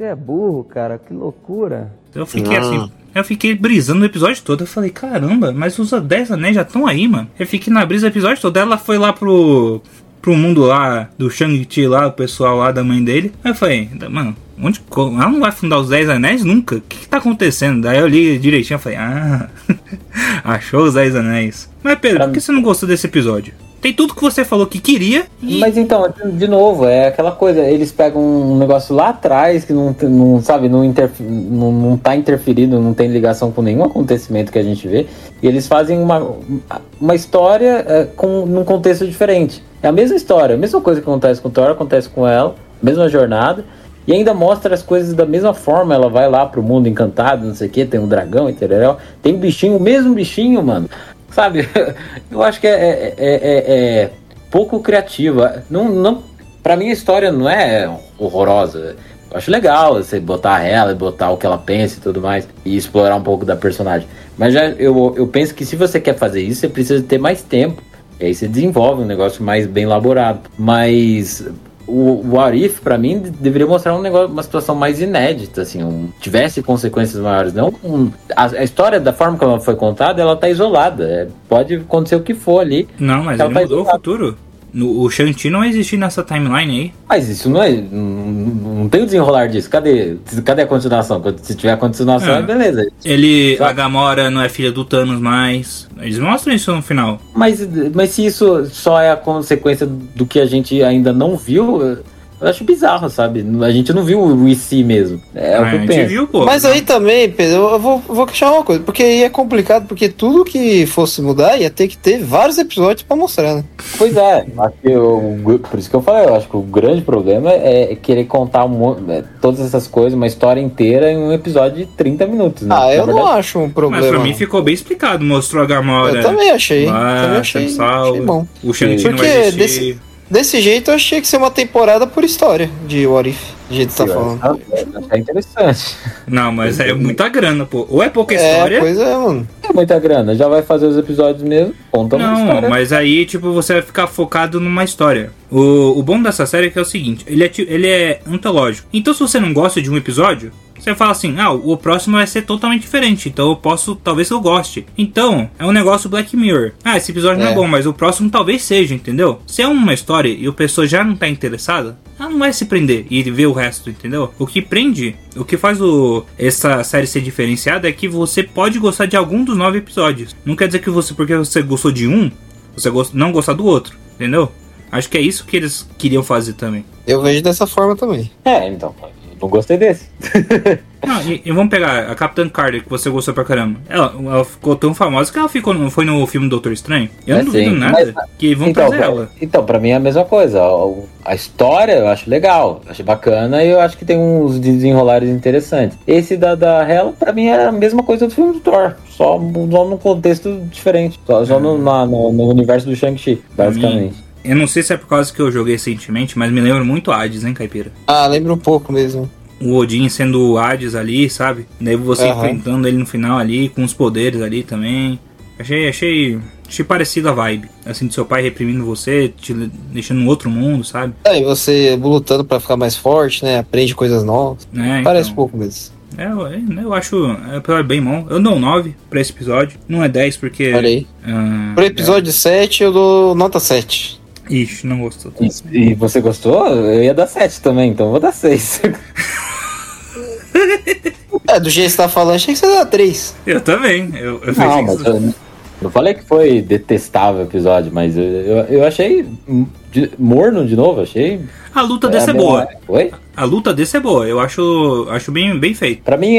Você é burro, cara. Que loucura. Eu fiquei Ah. assim. Eu fiquei brisando o episódio todo. Eu falei, caramba, mas os 10 anéis já estão aí, mano. Eu fiquei na brisa o episódio todo. Ela foi lá pro. pro mundo lá do Shang-Chi lá, o pessoal lá da mãe dele. Aí eu falei, mano, onde. Ela não vai fundar os 10 anéis nunca? O que, que tá acontecendo? Daí eu li direitinho e falei, ah, *laughs* achou os 10 anéis. Mas Pedro, Pra por que mim- você não gostou desse episódio? Tem tudo que você falou que queria e. Mas então, de novo, é aquela coisa, eles pegam um negócio lá atrás que não, não sabe, não, interf- não, não tá interferindo, não tem ligação com nenhum acontecimento que a gente vê, e eles fazem uma, uma história é, com, num contexto diferente. É a mesma história, a mesma coisa que acontece com o Thor, acontece com ela, mesma jornada, e ainda mostra as coisas da mesma forma, ela vai lá pro mundo encantado, não sei o que, tem um dragão e tererel, tem um bichinho, o mesmo bichinho, mano. Sabe, *laughs* eu acho que é, é, é- é- é pouco criativa. Não, não, pra mim a história não é horrorosa. Eu acho legal você botar ela e botar o que ela pensa e tudo mais, e explorar um pouco da personagem. Mas já eu, eu penso que se você quer fazer isso, você precisa ter mais tempo. E aí você desenvolve um negócio mais bem elaborado. Mas o, o Arif, pra mim, de- deveria mostrar um negócio, uma situação mais inédita, assim, um, tivesse consequências maiores. Não um- a, a história, da forma como ela foi contada, ela tá isolada. É, pode acontecer o que for ali. Não, mas Ela ele tá mudou o isolada. futuro. No, o Shang-Chi não vai existir nessa timeline aí. Mas isso não é. Não, não tem o desenrolar disso. Cadê, cadê a continuação? Se tiver a continuação, é beleza. Ele, Só- a Gamora não é filha do Thanos mais. Eles mostram isso no final. Mas, mas se isso só é a consequência do que a gente ainda não viu, eu acho bizarro, sabe? A gente não viu o IC mesmo. É Ah, o a que eu gente penso. viu, pô. Mas aí também, Pedro, eu vou, eu vou questionar uma coisa, porque aí é complicado, porque tudo que fosse mudar ia ter que ter vários episódios pra mostrar, né? Pois é, acho que o- por isso que eu falei, eu acho que o grande problema é querer contar um é, todas essas coisas, uma história inteira em um episódio de 30 minutos. Né? Ah, eu não acho um Mas problema. pra mim ficou bem explicado. Mostrou a Gamora. Eu também achei, lá, também achei, achei bom. O Shang-Chi não vai existir. desse- Desse jeito eu achei que ser uma temporada por história de What If, do jeito que você tá falando. É interessante. Não, mas é muita grana, pô. Ou é pouca É, história. pois é, mano. É muita grana, já vai fazer os episódios mesmo, conta uma Não, história. mas aí, tipo, você vai ficar focado numa história. O, o bom dessa série é que é o seguinte, ele é, ele é antológico. Então, se você não gosta de um episódio, você fala assim, ah, o próximo vai ser totalmente diferente, então eu posso, talvez eu goste. Então, é um negócio Black Mirror. Ah, esse episódio não é É. bom, mas o próximo talvez seja, entendeu? Se é uma história e a pessoa já não tá interessada, ela não vai se prender e ver o resto, entendeu? O que prende, o que faz o, essa série ser diferenciada é que você pode gostar de algum dos nove episódios. Não quer dizer que você, porque você gostou de um, você gost- não gostar do outro, entendeu? Acho que é isso que eles queriam fazer também. Eu vejo dessa forma também. É, então, não gostei desse. *laughs* Não, e, e vamos pegar a Capitã Carter, que você gostou pra caramba. Ela, ela ficou tão famosa que ela ficou no, foi no filme Doutor Estranho. Eu não É, duvido sim, nada mas- que vão então, trazer pra, ela. então, pra mim é a mesma coisa. A, a história eu acho legal, acho bacana e eu acho que tem uns desenrolares interessantes. Esse da, da Hela, pra mim, era a mesma coisa do filme do Thor, só, só num contexto diferente, só, só no, na- no, no universo do Shang-Chi, basicamente. Eu não sei se é por causa que eu joguei recentemente, mas me lembra muito Hades, hein, Caipira? Ah, lembra um pouco mesmo. O Odin sendo o Hades ali, sabe? Daí você Aham. enfrentando ele no final ali, com os poderes ali também. Achei, achei, achei parecido a vibe. Assim, do seu pai reprimindo você, te deixando num outro mundo, sabe? É, e você lutando pra ficar mais forte, né? Aprende coisas novas. É, Parece então. pouco mesmo. É, eu, eu acho é bem bom. Eu dou um 9 pra esse episódio. Não é 10 porque. Olha aí. ah, Pro episódio 7 eu dou nota 7. É- Ixi, não gostou. E, e você gostou? Eu ia dar 7 também, então eu vou dar 6. É, do jeito que você tá falando, achei que você ia dar 3. Eu também. Eu, eu Não, mas que- eu não falei que foi detestável o episódio, mas eu, eu, eu achei de- morno de novo, achei. A luta desse é a mesma- boa. Oi? A luta desse é boa. Eu acho, acho bem, bem feito. Pra mim,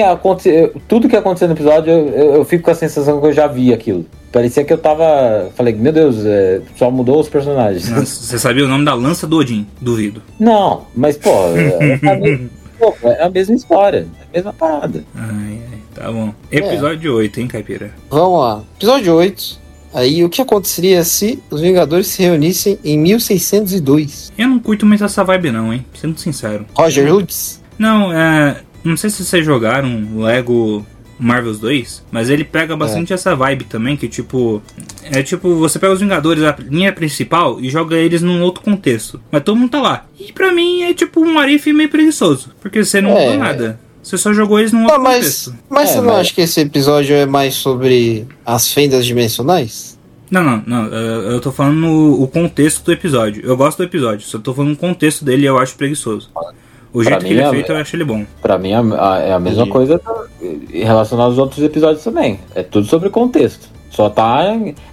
tudo que aconteceu no episódio, eu, eu- eu fico com a sensação que eu já vi aquilo. Parecia que eu tava. Falei, meu Deus, é, só mudou os personagens. Nossa, Você sabia o nome da lança do Odin? Duvido. Não, mas pô, *laughs* é, a mesma, pô, é a mesma história, é a mesma parada. Ai, ai, tá bom. Episódio 8, hein, Caipira? Vamos lá. Episódio 8. Aí o que aconteceria se os Vingadores se reunissem em 1602? Eu não curto muito essa vibe, não, hein? Sendo sincero. Roger Lutz? Não, é. Não sei se vocês jogaram Lego Marvels 2, mas ele pega bastante essa vibe também, que tipo. É tipo, você pega os Vingadores, a linha principal, e joga eles num outro contexto. Mas todo mundo tá lá. E pra mim é tipo um Arif meio preguiçoso. Porque você não É. mudou nada. Você só jogou eles num Ah, outro mas, contexto. mas É, você não mas- acha que esse episódio é mais sobre as fendas dimensionais? Não, não, não. Eu tô falando no- o contexto do episódio. Eu gosto do episódio, só tô falando o contexto dele e eu acho preguiçoso. O jeito mim, que ele é é- feito, eu acho ele bom. Pra mim, a- a- é a mesma Entendi. coisa em relação aos outros episódios também. É tudo sobre contexto. Só tá.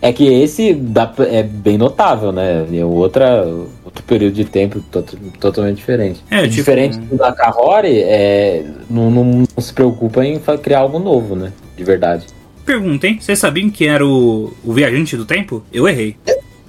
É que esse dá, é bem notável, né? E o outra, outro período de tempo to- totalmente diferente. É, tipo- Diferente do da Kahori, é, não, não- não se preocupa em criar algo novo, né? De verdade. Pergunta, hein? Vocês sabiam que era o, o Viajante do Tempo? Eu errei.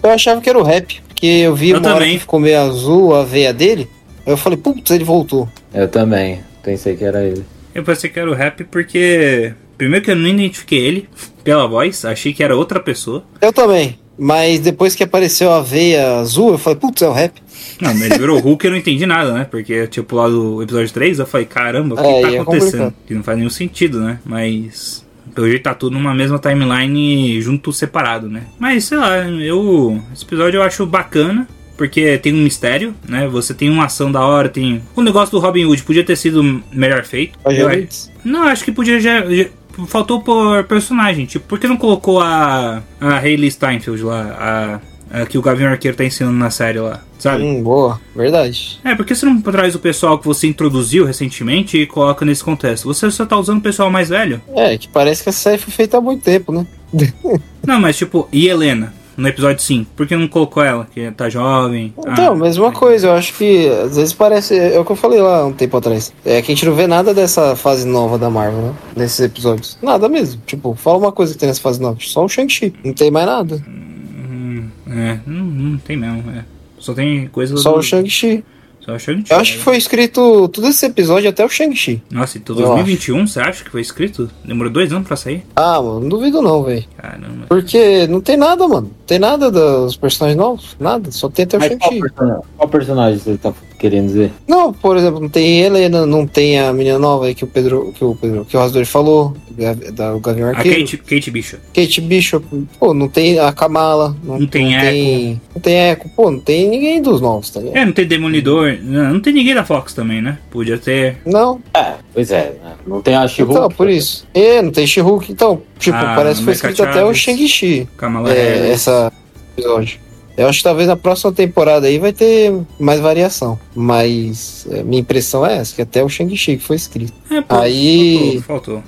Eu achava que era o rap, porque eu vi Eu uma hora também. que ficou meio azul a veia dele. Aí eu falei, putz, ele voltou. Eu também. Pensei que era ele. Eu pensei que era o rap porque. Primeiro que eu não identifiquei ele pela voz, achei que era outra pessoa. Eu também. Mas depois que apareceu a veia azul, eu falei, putz, é o rap. Não, mas ele virou Hulk eu não entendi nada, né? Porque eu tinha pulado o episódio 3, eu falei, caramba, o que É, tá é acontecendo? complicado. Que não faz nenhum sentido, né? Mas. Pelo jeito tá tudo numa mesma timeline junto separado, né? Mas sei lá, eu. Esse episódio eu acho bacana. Porque tem um mistério, né? Você tem uma ação da hora, tem. O negócio do Robin Hood podia ter sido melhor feito. Eu-. Não, acho que podia já. já- faltou por personagem. Tipo, por que não colocou a. A Hayley Steinfeld lá? A, a que o Gavião Arqueiro tá ensinando na série lá, sabe? Hum, boa, verdade. É, por que você não traz o pessoal que você introduziu recentemente e coloca nesse contexto? Você só tá usando o pessoal mais velho? É, que parece que essa série foi feita há muito tempo, né? *laughs* Não, mas tipo, e Helena? No episódio 5, por que não colocou ela? Que tá jovem. Então, Ah, mesma coisa, eu acho que às vezes parece. É o que eu falei lá um tempo atrás. É que a gente não vê nada dessa fase nova da Marvel, né? Nesses episódios. Nada mesmo. Tipo, fala uma coisa que tem nessa fase nova. Só o Shang-Chi. Não tem mais nada. hum, é, não, não tem mesmo. É. Só tem coisa Só do- o Shang-Chi. Só o Shang-Chi. Eu acho que foi escrito todo esse episódio até o Shang-Chi. Nossa, então Eu 2021, você acha que foi escrito? Demorou dois anos pra sair? Ah, mano, não duvido não, velho. Caramba. Porque não tem nada, mano. Não tem nada dos personagens novos. Nada. Só tem até o qual, Shang-Chi. persona- qual personagem você tá querendo dizer? Não, por exemplo, não tem Helena, não tem a menina nova aí que o Pedro, que o Pedro, que o Rasdori falou, da, o Gavião A Arqueiro. Kate, Kate Bishop. Kate Bishop, pô, não tem a Kamala, não, Não tem tem, não tem Echo, pô, não tem ninguém dos novos, tá ligado? É, não tem Demolidor. Não, não tem ninguém da Fox também, né? Podia ter. Não, É, pois é. né? Não tem a She-Hulk. então, por isso. É, não tem She-Hulk, então, tipo, Ah, parece que foi escrito até o. Shang-Chi, Kamala é, Harris. essa episódio. Eu acho que talvez na próxima temporada aí vai ter mais variação, mas é, minha impressão é essa, que até o Shang-Chi foi escrito. É, pô, Aí- Faltou, faltou.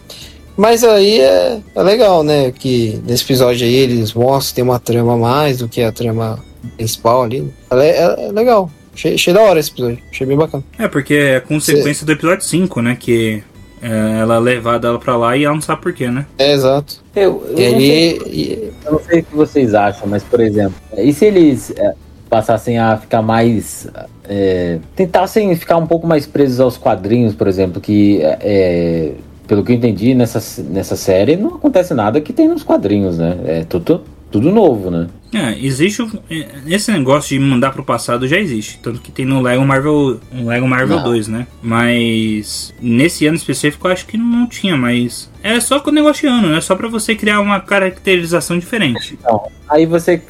Mas aí é, é legal, né? Que nesse episódio aí eles mostram que tem uma trama a mais do que a trama principal ali. Ela é, é- é legal. Achei, achei da hora esse episódio. Achei bem bacana. É, porque é consequência do episódio 5, né? Que ela é levada ela pra lá e ela não sabe porquê, né? É, exato. Eu, eu E não sei, e- eu não sei o que vocês acham, mas, por exemplo, e se eles é, passassem a ficar mais. é, tentassem ficar um pouco mais presos aos quadrinhos, por exemplo, que. é, pelo que eu entendi nessa, nessa série, não acontece nada que tem nos quadrinhos, né? É tudo, tudo novo, né? É, existe. é, Esse negócio de mandar pro passado já existe. Tanto que tem no Lego Marvel. No Lego Marvel Não. 2, né? Mas. Nesse ano específico eu acho que não tinha, mas. É só com o negócio de ano, né? Só pra você criar uma caracterização diferente. Então, aí você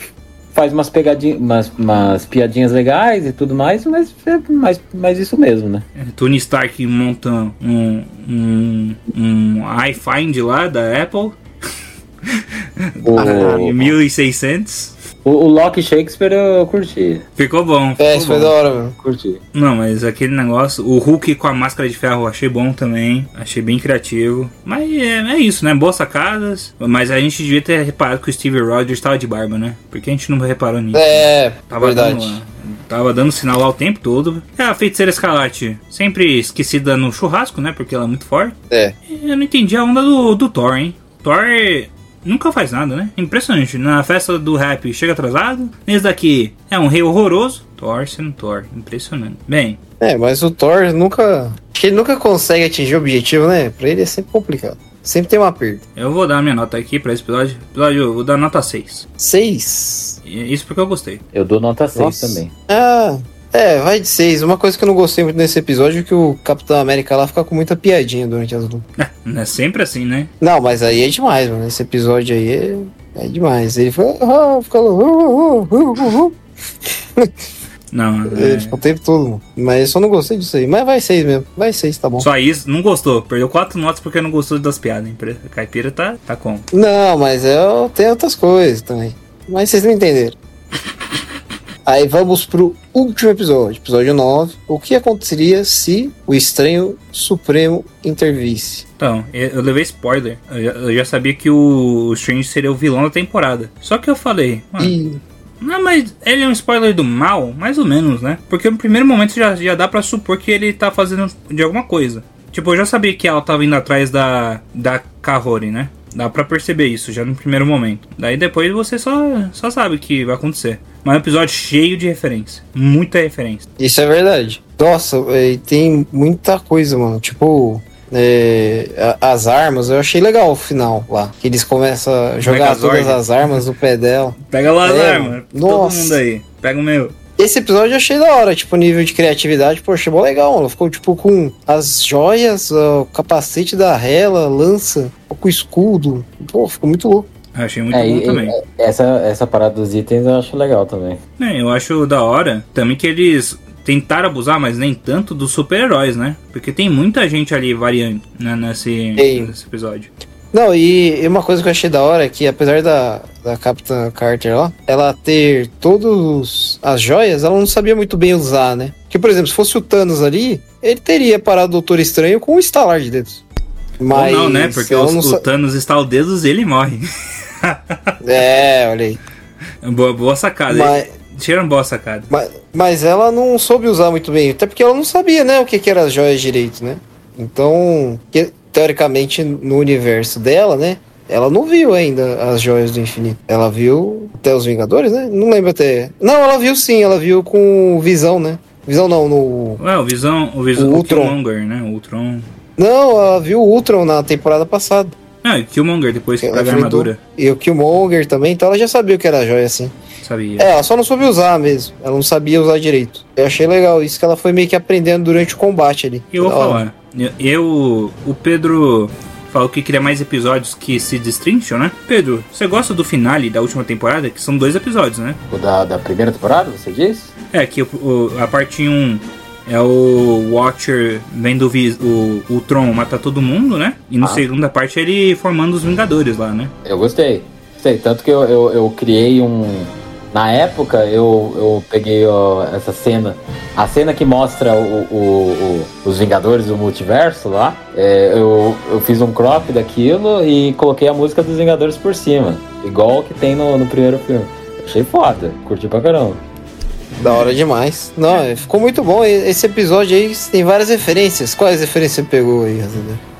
faz umas pegadinhas, umas, umas piadinhas legais e tudo mais, mas é mais, mais isso mesmo, né? É, Tony Stark monta um. um. um iFind lá da Apple. O, Em 1600. o, o Loki Shakespeare eu curti. Ficou bom. É, ficou isso foi bom. da hora, meu. Curti. Não, mas aquele negócio, o Hulk com a máscara de ferro eu achei bom também, achei bem criativo. Mas é, é isso, né? Boas sacadas. Mas a gente devia ter reparado que o Steve Rogers estava de barba, né? Porque a gente não reparou nisso. É, Tava verdade. dando, tava dando sinal lá o tempo todo. É a feiticeira escarlate, sempre esquecida no churrasco, né? Porque ela é muito forte. É. Eu não entendi a onda do, do Thor, hein? Thor nunca faz nada, né? Impressionante. Na festa do rap chega atrasado. Nesse daqui é um rei horroroso. Thor sendo Thor. Impressionante. Bem, É, mas o Thor nunca. Acho que ele nunca consegue atingir o objetivo, né? Pra ele é sempre complicado. Sempre tem uma perda. Eu vou dar minha nota aqui pra esse episódio. Episódio, eu vou dar nota 6. 6. E Isso porque eu gostei. Eu dou nota 6 Nossa. também. Ah, é, vai de 6. Uma coisa que eu não gostei muito nesse episódio é que o Capitão América lá fica com muita piadinha durante as lutas. Não é sempre assim, né? Não, mas aí é demais, mano. Esse episódio aí é, é demais. Ele. Ah, fica ah. *laughs* Não, Ele é... fica o tempo todo, mano. Mas eu só não gostei disso aí. Mas vai 6 mesmo. Vai 6, tá bom. Só isso, não gostou. Perdeu quatro notas porque não gostou das piadas. hein? A caipira tá, tá como? Não, mas eu tenho outras coisas também. Mas vocês não entenderam. *laughs* Aí vamos pro último episódio, episódio 9. O que aconteceria se o estranho supremo intervisse? Então, eu levei spoiler. Eu já, eu já sabia que o, Strange seria o vilão da temporada. Só que eu falei, mano, E não, mas ele é um spoiler do mal? Mais ou menos, né? Porque no primeiro momento já, já dá pra supor que ele tá fazendo de alguma coisa. Tipo, eu já sabia que ela tava indo atrás da, da Kahori, né? Dá pra perceber isso já no primeiro momento. Daí depois você só, só sabe o que vai acontecer. Mas é um episódio cheio de referência. Muita referência. isso é verdade. Nossa, é, tem muita coisa, mano. Tipo, é, as armas, eu achei legal o final lá. Que eles começam a jogar Megazord. todas as armas no pé dela. Pega lá as É, armas. Todo nossa. mundo aí. Pega o meu. Esse episódio eu achei da hora, tipo, nível de criatividade, pô, achei bom legal. Ela ficou, tipo, com as joias, o capacete da Hela, lança, com o escudo. Pô, ficou muito louco. Eu achei muito É, bom e- também. e- essa, essa parada dos itens eu acho legal também. É, eu acho da hora também que eles tentaram abusar, mas nem tanto, dos super-heróis, né? Porque tem muita gente ali variante né, nesse, nesse episódio. Não, e e uma coisa que eu achei da hora é que, apesar da, da Capitã Carter lá, ela ter todas as joias, ela não sabia muito bem usar, né? Porque, por exemplo, se fosse o Thanos ali, ele teria parado o Doutor Estranho com um estalar de dedos. Mas Ou não, né? Porque os, não o Thanos estala os dedos e ele morre. *laughs* *laughs* É, olha aí. boa, boa sacada. Mas, Tiraram boa sacada. mas, mas ela não soube usar muito bem, até porque ela não sabia, né, o que, que eram as joias direito, né? Então, que- teoricamente, no universo dela, né, ela não viu ainda as joias do infinito. Ela viu até os Vingadores, né? Não lembro até. Não, ela viu sim, ela viu com Visão, né? Visão não, no. Ué, o Visão, o Visão, O Ultron. Killmonger, né? O Ultron. Não, ela viu o Ultron na temporada passada. Não, e Killmonger depois que Ela pega a armadura. E o Killmonger também, então ela já sabia o que era joia, assim. Sabia. É, ela só não soube usar mesmo. Ela não sabia usar direito. Eu achei legal isso que ela foi meio que aprendendo durante o combate ali. E eu vou falar. Eu, eu- o Pedro falou que queria mais episódios que se destrincham, né? Pedro, você gosta do finale da última temporada? Que são dois episódios, né? O da, da primeira temporada, você disse? É, que o, o- a parte 1 é o Watcher vendo o, o, Tron matar todo mundo, né? E no Ah. segunda parte ele formando os Vingadores lá, né? Eu gostei. Gostei. Tanto que eu, eu, eu criei um. Na época, eu, eu peguei ó, essa cena. A cena que mostra o, o- o- os Vingadores do Multiverso lá. é, eu, eu fiz um crop daquilo e coloquei a música dos Vingadores por cima. Igual que tem no, no primeiro filme. Achei foda. Curti pra caramba. Da hora demais. Não, é, ficou muito bom. Esse episódio aí tem várias referências. Quais referências você pegou aí?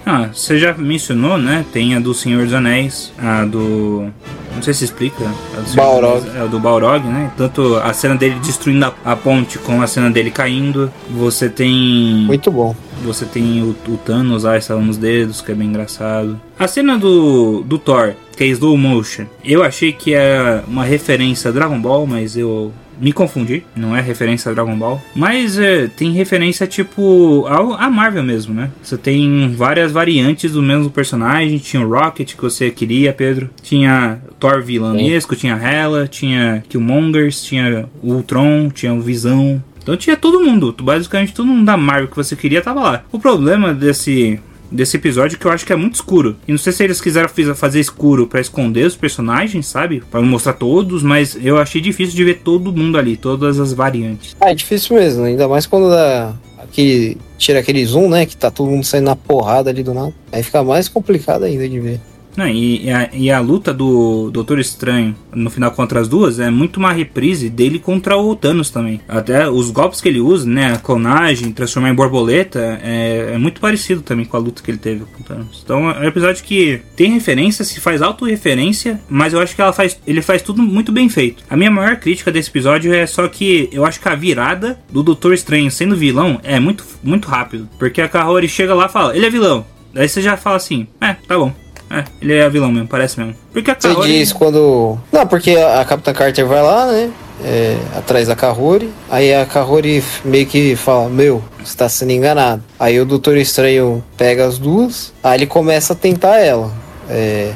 Ah, você já mencionou, né? Tem a do Senhor dos Anéis, a do. Não sei se explica. A do Balrog. Anéis, É, o do Balrog, né? Tanto a cena dele destruindo a, a ponte com a cena dele caindo. Você tem. Muito bom. Você tem o, o Thanos lá estalando os dedos, que é bem engraçado. A cena do, do Thor, que é slow motion, eu achei que é uma referência a Dragon Ball, mas eu me confundi. Não é referência a Dragon Ball. Mas é, tem referência tipo ao, a Marvel mesmo, né? Você tem várias variantes do mesmo personagem. Tinha o Rocket que você queria, Pedro. Tinha Thor vilanesco, tinha Hela, tinha Killmongers, tinha Ultron, tinha o Visão. Então tinha todo mundo, basicamente todo mundo da Marvel que você queria tava lá. O problema desse desse episódio que eu acho que é muito escuro. E não sei se eles quiseram fazer escuro pra esconder os personagens, sabe? Pra mostrar todos, mas eu achei difícil de ver todo mundo ali, todas as variantes. Ah, é difícil mesmo. Ainda mais quando dá aquele. Tira aquele zoom, né? Que tá todo mundo saindo na porrada ali do nada. Aí fica mais complicado ainda de ver. Não, e, a, e a luta do Doutor Estranho no final contra as duas é muito uma reprise dele contra o Thanos também. Até os golpes que ele usa, né? A clonagem, transformar em borboleta, é, é muito parecido também com a luta que ele teve com o Thanos. Então é um episódio que tem referência, se faz autorreferência, mas eu acho que ela faz, ele faz tudo muito bem feito. A minha maior crítica desse episódio é só que eu acho que a virada do Doutor Estranho sendo vilão é muito, muito rápido. Porque a Kahori chega lá e fala, ele é vilão. Daí você já fala assim, é, tá bom. É, ele é vilão mesmo, parece mesmo. Porque a Você Kaori... diz quando. Não, porque a a Capitã Carter vai lá, né? é, atrás da Kahori. Aí a Kahori meio que fala: Meu, você tá sendo enganado. Aí o Doutor Estranho pega as duas. Aí ele começa a tentar ela. É,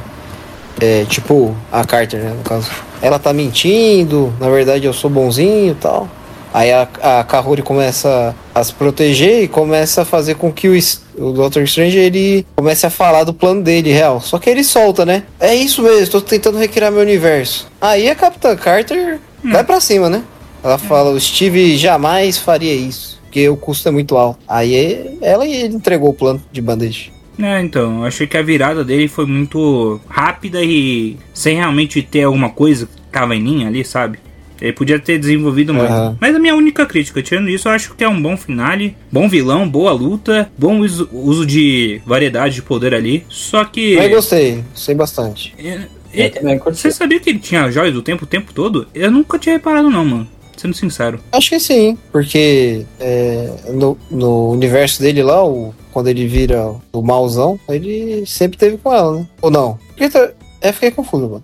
é, tipo, a Carter, né? No caso. Ela tá mentindo. Na verdade, eu sou bonzinho e tal. Aí a, a Kahori começa a se proteger e começa a fazer com que o, o Doctor Strange ele comece a falar do plano dele real. Só que ele solta, né? É isso mesmo, tô tentando recriar meu universo. Aí a Capitã Carter vai pra cima, né? Ela fala, o Steve jamais faria isso, porque o custo é muito alto. Aí ela entregou o plano de bandeja. É, então, eu achei que a virada dele foi muito rápida e sem realmente ter alguma coisa que tava em linha ali, sabe? Ele podia ter desenvolvido mais. Aham. Mas a minha única crítica, tirando isso, eu acho que é um bom finale, bom vilão, boa luta, bom uso, uso de variedade de poder ali. Só que. Mas gostei, gostei bastante. É, Eu é, você sabia que ele tinha joias do tempo o tempo todo? Eu nunca tinha reparado, não, mano. Sendo sincero. Acho que sim, porque é, no, no universo dele lá, o, quando ele vira o mauzão, ele sempre teve com ela, né? Ou não? Porque tá, é, fiquei confuso, mano.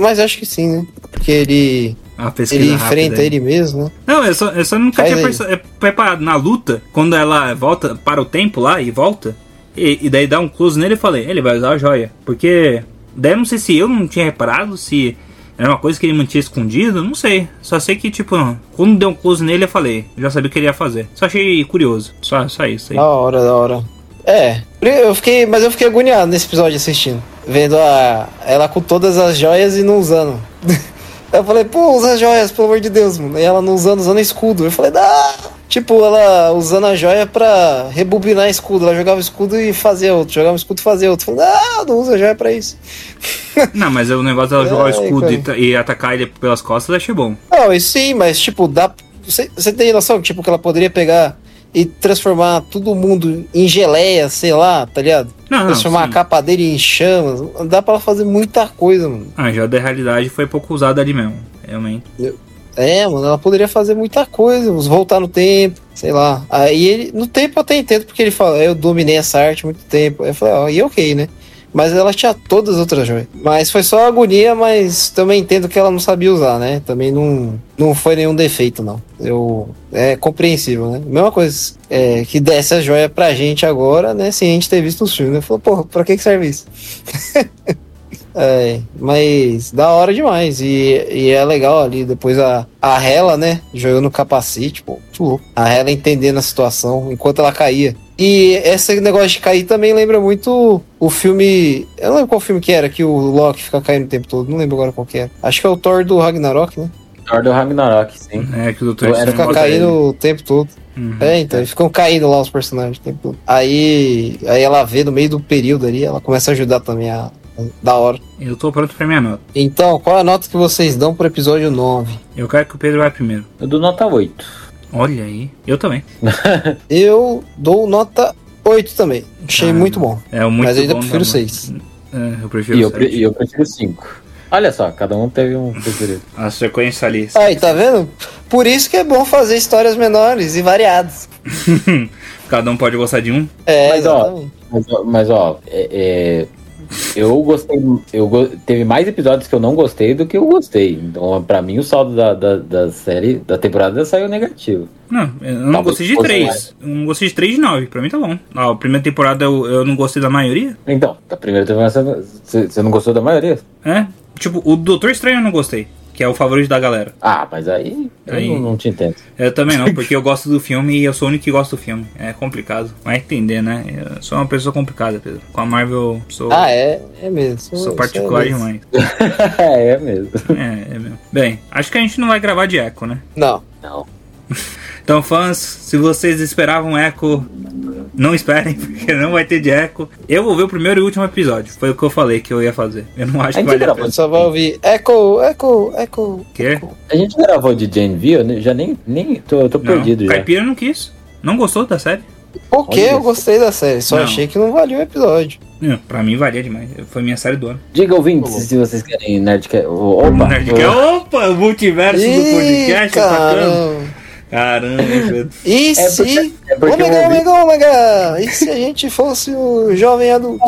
Mas acho que sim, né? Porque ele, pesquisa ele enfrenta aí. ele mesmo, né? Não, eu só, eu só nunca Faz tinha aí. é, preparado na luta, quando ela volta para o tempo lá e volta, e, e daí dá um close nele, eu falei, ele vai usar a joia. Porque daí eu não sei se eu não tinha reparado, se era uma coisa que ele mantinha escondido, não sei. Só sei que, tipo, quando deu um close nele, eu falei, eu já sabia o que ele ia fazer. Só achei curioso. Só, só isso aí. Da hora, da hora. É, eu fiquei, mas eu fiquei agoniado nesse episódio assistindo. Vendo a, ela com todas as joias e não usando. *laughs* Eu falei, pô, usa as joias, pelo amor de Deus, mano. E ela não usando, usando escudo. Eu falei, dá. Tipo, ela usando a joia pra rebobinar escudo. Ela jogava o escudo e fazia outro. Jogava o escudo e fazia outro. Eu falei, ah, não usa a joia pra isso. *laughs* Não, mas o negócio dela jogar o Ai, escudo cara. e, e atacar ele pelas costas, eu achei bom. Não, isso sim, mas tipo, dá. Você, você tem noção, tipo, que ela poderia pegar e transformar todo mundo em geleia, sei lá, tá ligado? Não, transformar sim. a capa dele em chamas. Dá pra ela fazer muita coisa, mano. A joia da realidade foi pouco usada ali mesmo, realmente. É, mano, ela poderia fazer muita coisa, voltar no tempo, sei lá. Aí ele, no tempo eu até entendo, porque ele fala, eu dominei essa arte muito tempo. Eu falei, ó, e ok, né? Mas ela tinha todas as outras joias. Mas foi só agonia, mas também entendo que ela não sabia usar, né? Também não, não foi nenhum defeito, não. Eu, é compreensível, né? Mesma coisa é, que desse a joia pra gente agora, né? Sem a gente ter visto os filmes. Né? Falou, porra, pra que, que serve isso? *laughs* É, mas da hora demais. E, e é legal ali, depois a, a Hela, né? Jogando o capacete, pô, muito louco. A Hela entendendo a situação enquanto ela caía. E esse negócio de cair também lembra muito o filme. Eu não lembro qual filme que era, que o Loki fica caindo o tempo todo. Não lembro agora qual que era. Acho que é o Thor do Ragnarok, né? Thor do Ragnarok, sim. É que o doutor Era Estranho Fica caindo ele. o tempo todo. Uhum. É, então, eles ficam caindo lá os personagens o tempo todo. Aí, aí ela vê no meio do período ali, ela começa a ajudar também a. Da hora. Eu tô pronto pra minha nota. Então, qual é a nota que vocês dão pro episódio 9? Eu quero que o Pedro vá primeiro. Eu dou nota 8. Olha aí. Eu também. *laughs* Eu dou nota 8 também. Achei Ah, muito bom. É muito Mas eu ainda bom prefiro da- 6. É, eu prefiro E eu, pre- e eu prefiro 5. Olha só, cada um teve um preferido. A sequência ali. Aí, tá vendo? Por isso que é bom fazer histórias menores e variadas. *laughs* Cada um pode gostar de um. É, Mas, ó, exatamente. Mas, ó, mas, ó, é- é, eu gostei. Eu teve mais episódios que eu não gostei do que eu gostei. Então, pra mim, o saldo da, da, da série, da temporada saiu negativo. Não, eu não Talvez gostei de três. Eu não gostei de três de nove. Pra mim tá bom. A primeira temporada eu, eu não gostei da maioria. Então, da primeira temporada, você não gostou da maioria? É. Tipo, o Doutor Estranho eu não gostei. Que é o favorito da galera. Ah, mas aí, Aí- eu não, não te entendo. Eu também não, porque eu gosto do filme e eu sou o único que gosta do filme. É complicado. Vai entender, né? Eu sou uma pessoa complicada, Pedro. Com a Marvel, sou, Ah, é, é mesmo. Sou isso particular mesmo. demais. *laughs* é, é mesmo. É, é mesmo. Bem, acho que a gente não vai gravar de Echo, né? Não. Não. *laughs* Então, fãs, se vocês esperavam Echo, não esperem, *laughs* porque não vai ter de Echo. Eu vou ver o primeiro e último episódio. Foi o que eu falei que eu ia fazer. Eu não acho A que gente vale a. Só vai ouvir Echo, Echo, Echo. Quê? A gente gravou de Jane V, eu já nem, nem tô, tô Não, perdido já. Caipira não quis. Não gostou da série? Porque eu gostei da série, só Não. achei que não valia o episódio. Não, pra mim valia demais. Foi minha série do ano. Diga ouvintes se vocês querem Nerdcast. Opa! Nerdcast. Opa, o multiverso do podcast. tá bacana. Caramba. Pedro? E É se. porque- é porque ômega! E se a gente fosse o jovem adulto?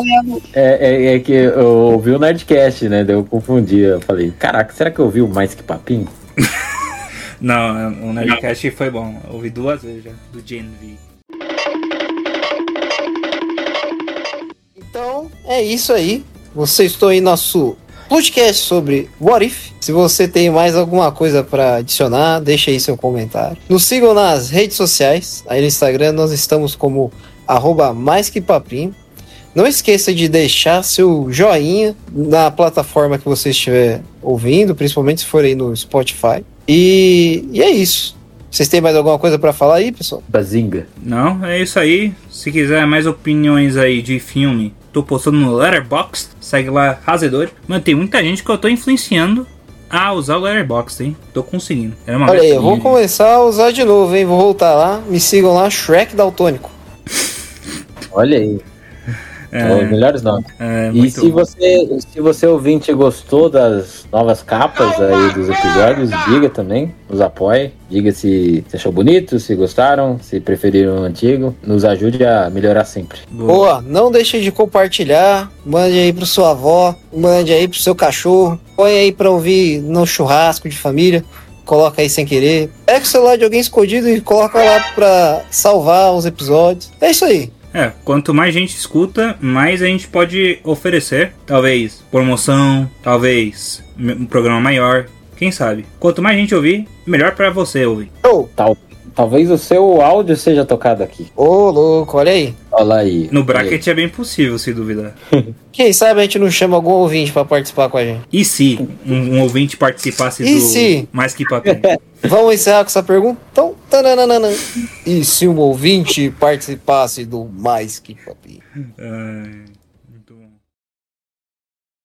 É, é, é que eu ouvi o Nerdcast, né? Daí eu confundi. Eu falei, caraca, será que eu ouvi o mais que papinho? *laughs* Não, o Nerdcast foi bom. Eu ouvi duas vezes já, do Gen V. Então, é isso aí. Você estou em nosso podcast sobre What If. Se você tem mais alguma coisa para adicionar, deixa aí seu comentário. Nos sigam nas redes sociais. Aí no Instagram nós estamos como arroba mais que papinho. Não esqueça de deixar seu joinha na plataforma que você estiver ouvindo, principalmente se for aí no Spotify. E, e é isso. Vocês têm mais alguma coisa para falar aí, pessoal? Bazinga. Não, é isso aí. Se quiser mais opiniões aí de filme, tô postando no Letterboxd. Segue lá, Razedor. Mano, tem muita gente que eu tô influenciando a usar o Letterboxd, hein? Tô conseguindo. É uma Olha aí, eu vou começar a usar de novo, hein? Vou voltar lá. Me sigam lá, Shrek Daltônico. Olha aí. É, Os melhores nomes. é, E muito se bom. você, se você ouvinte gostou das novas capas aí dos episódios, diga também, nos apoie. Diga se, se achou bonito, se gostaram, se preferiram o antigo. Nos ajude a melhorar sempre. Boa. Boa, não deixe de compartilhar. Mande aí pro sua avó, mande aí pro seu cachorro. Põe aí pra ouvir no churrasco de família. Coloca aí sem querer. Pega o celular de alguém escondido e coloca lá pra salvar os episódios. É isso aí. É, quanto mais gente escuta, mais a gente pode oferecer. Talvez promoção, talvez um programa maior. Quem sabe? Quanto mais gente ouvir, melhor pra você ouvir. Show! Tal, talvez o seu áudio seja tocado aqui. Ô, louco, olha aí. Olha aí. No bracket é bem possível, se duvidar. *laughs* Quem sabe a gente não chama algum ouvinte pra participar com a gente. E se um, um ouvinte participasse E do se? Mais Que Papinho? *laughs* Vamos encerrar com essa pergunta? Então, tananana. E se um ouvinte participasse do Mais Que Papinho? Ai.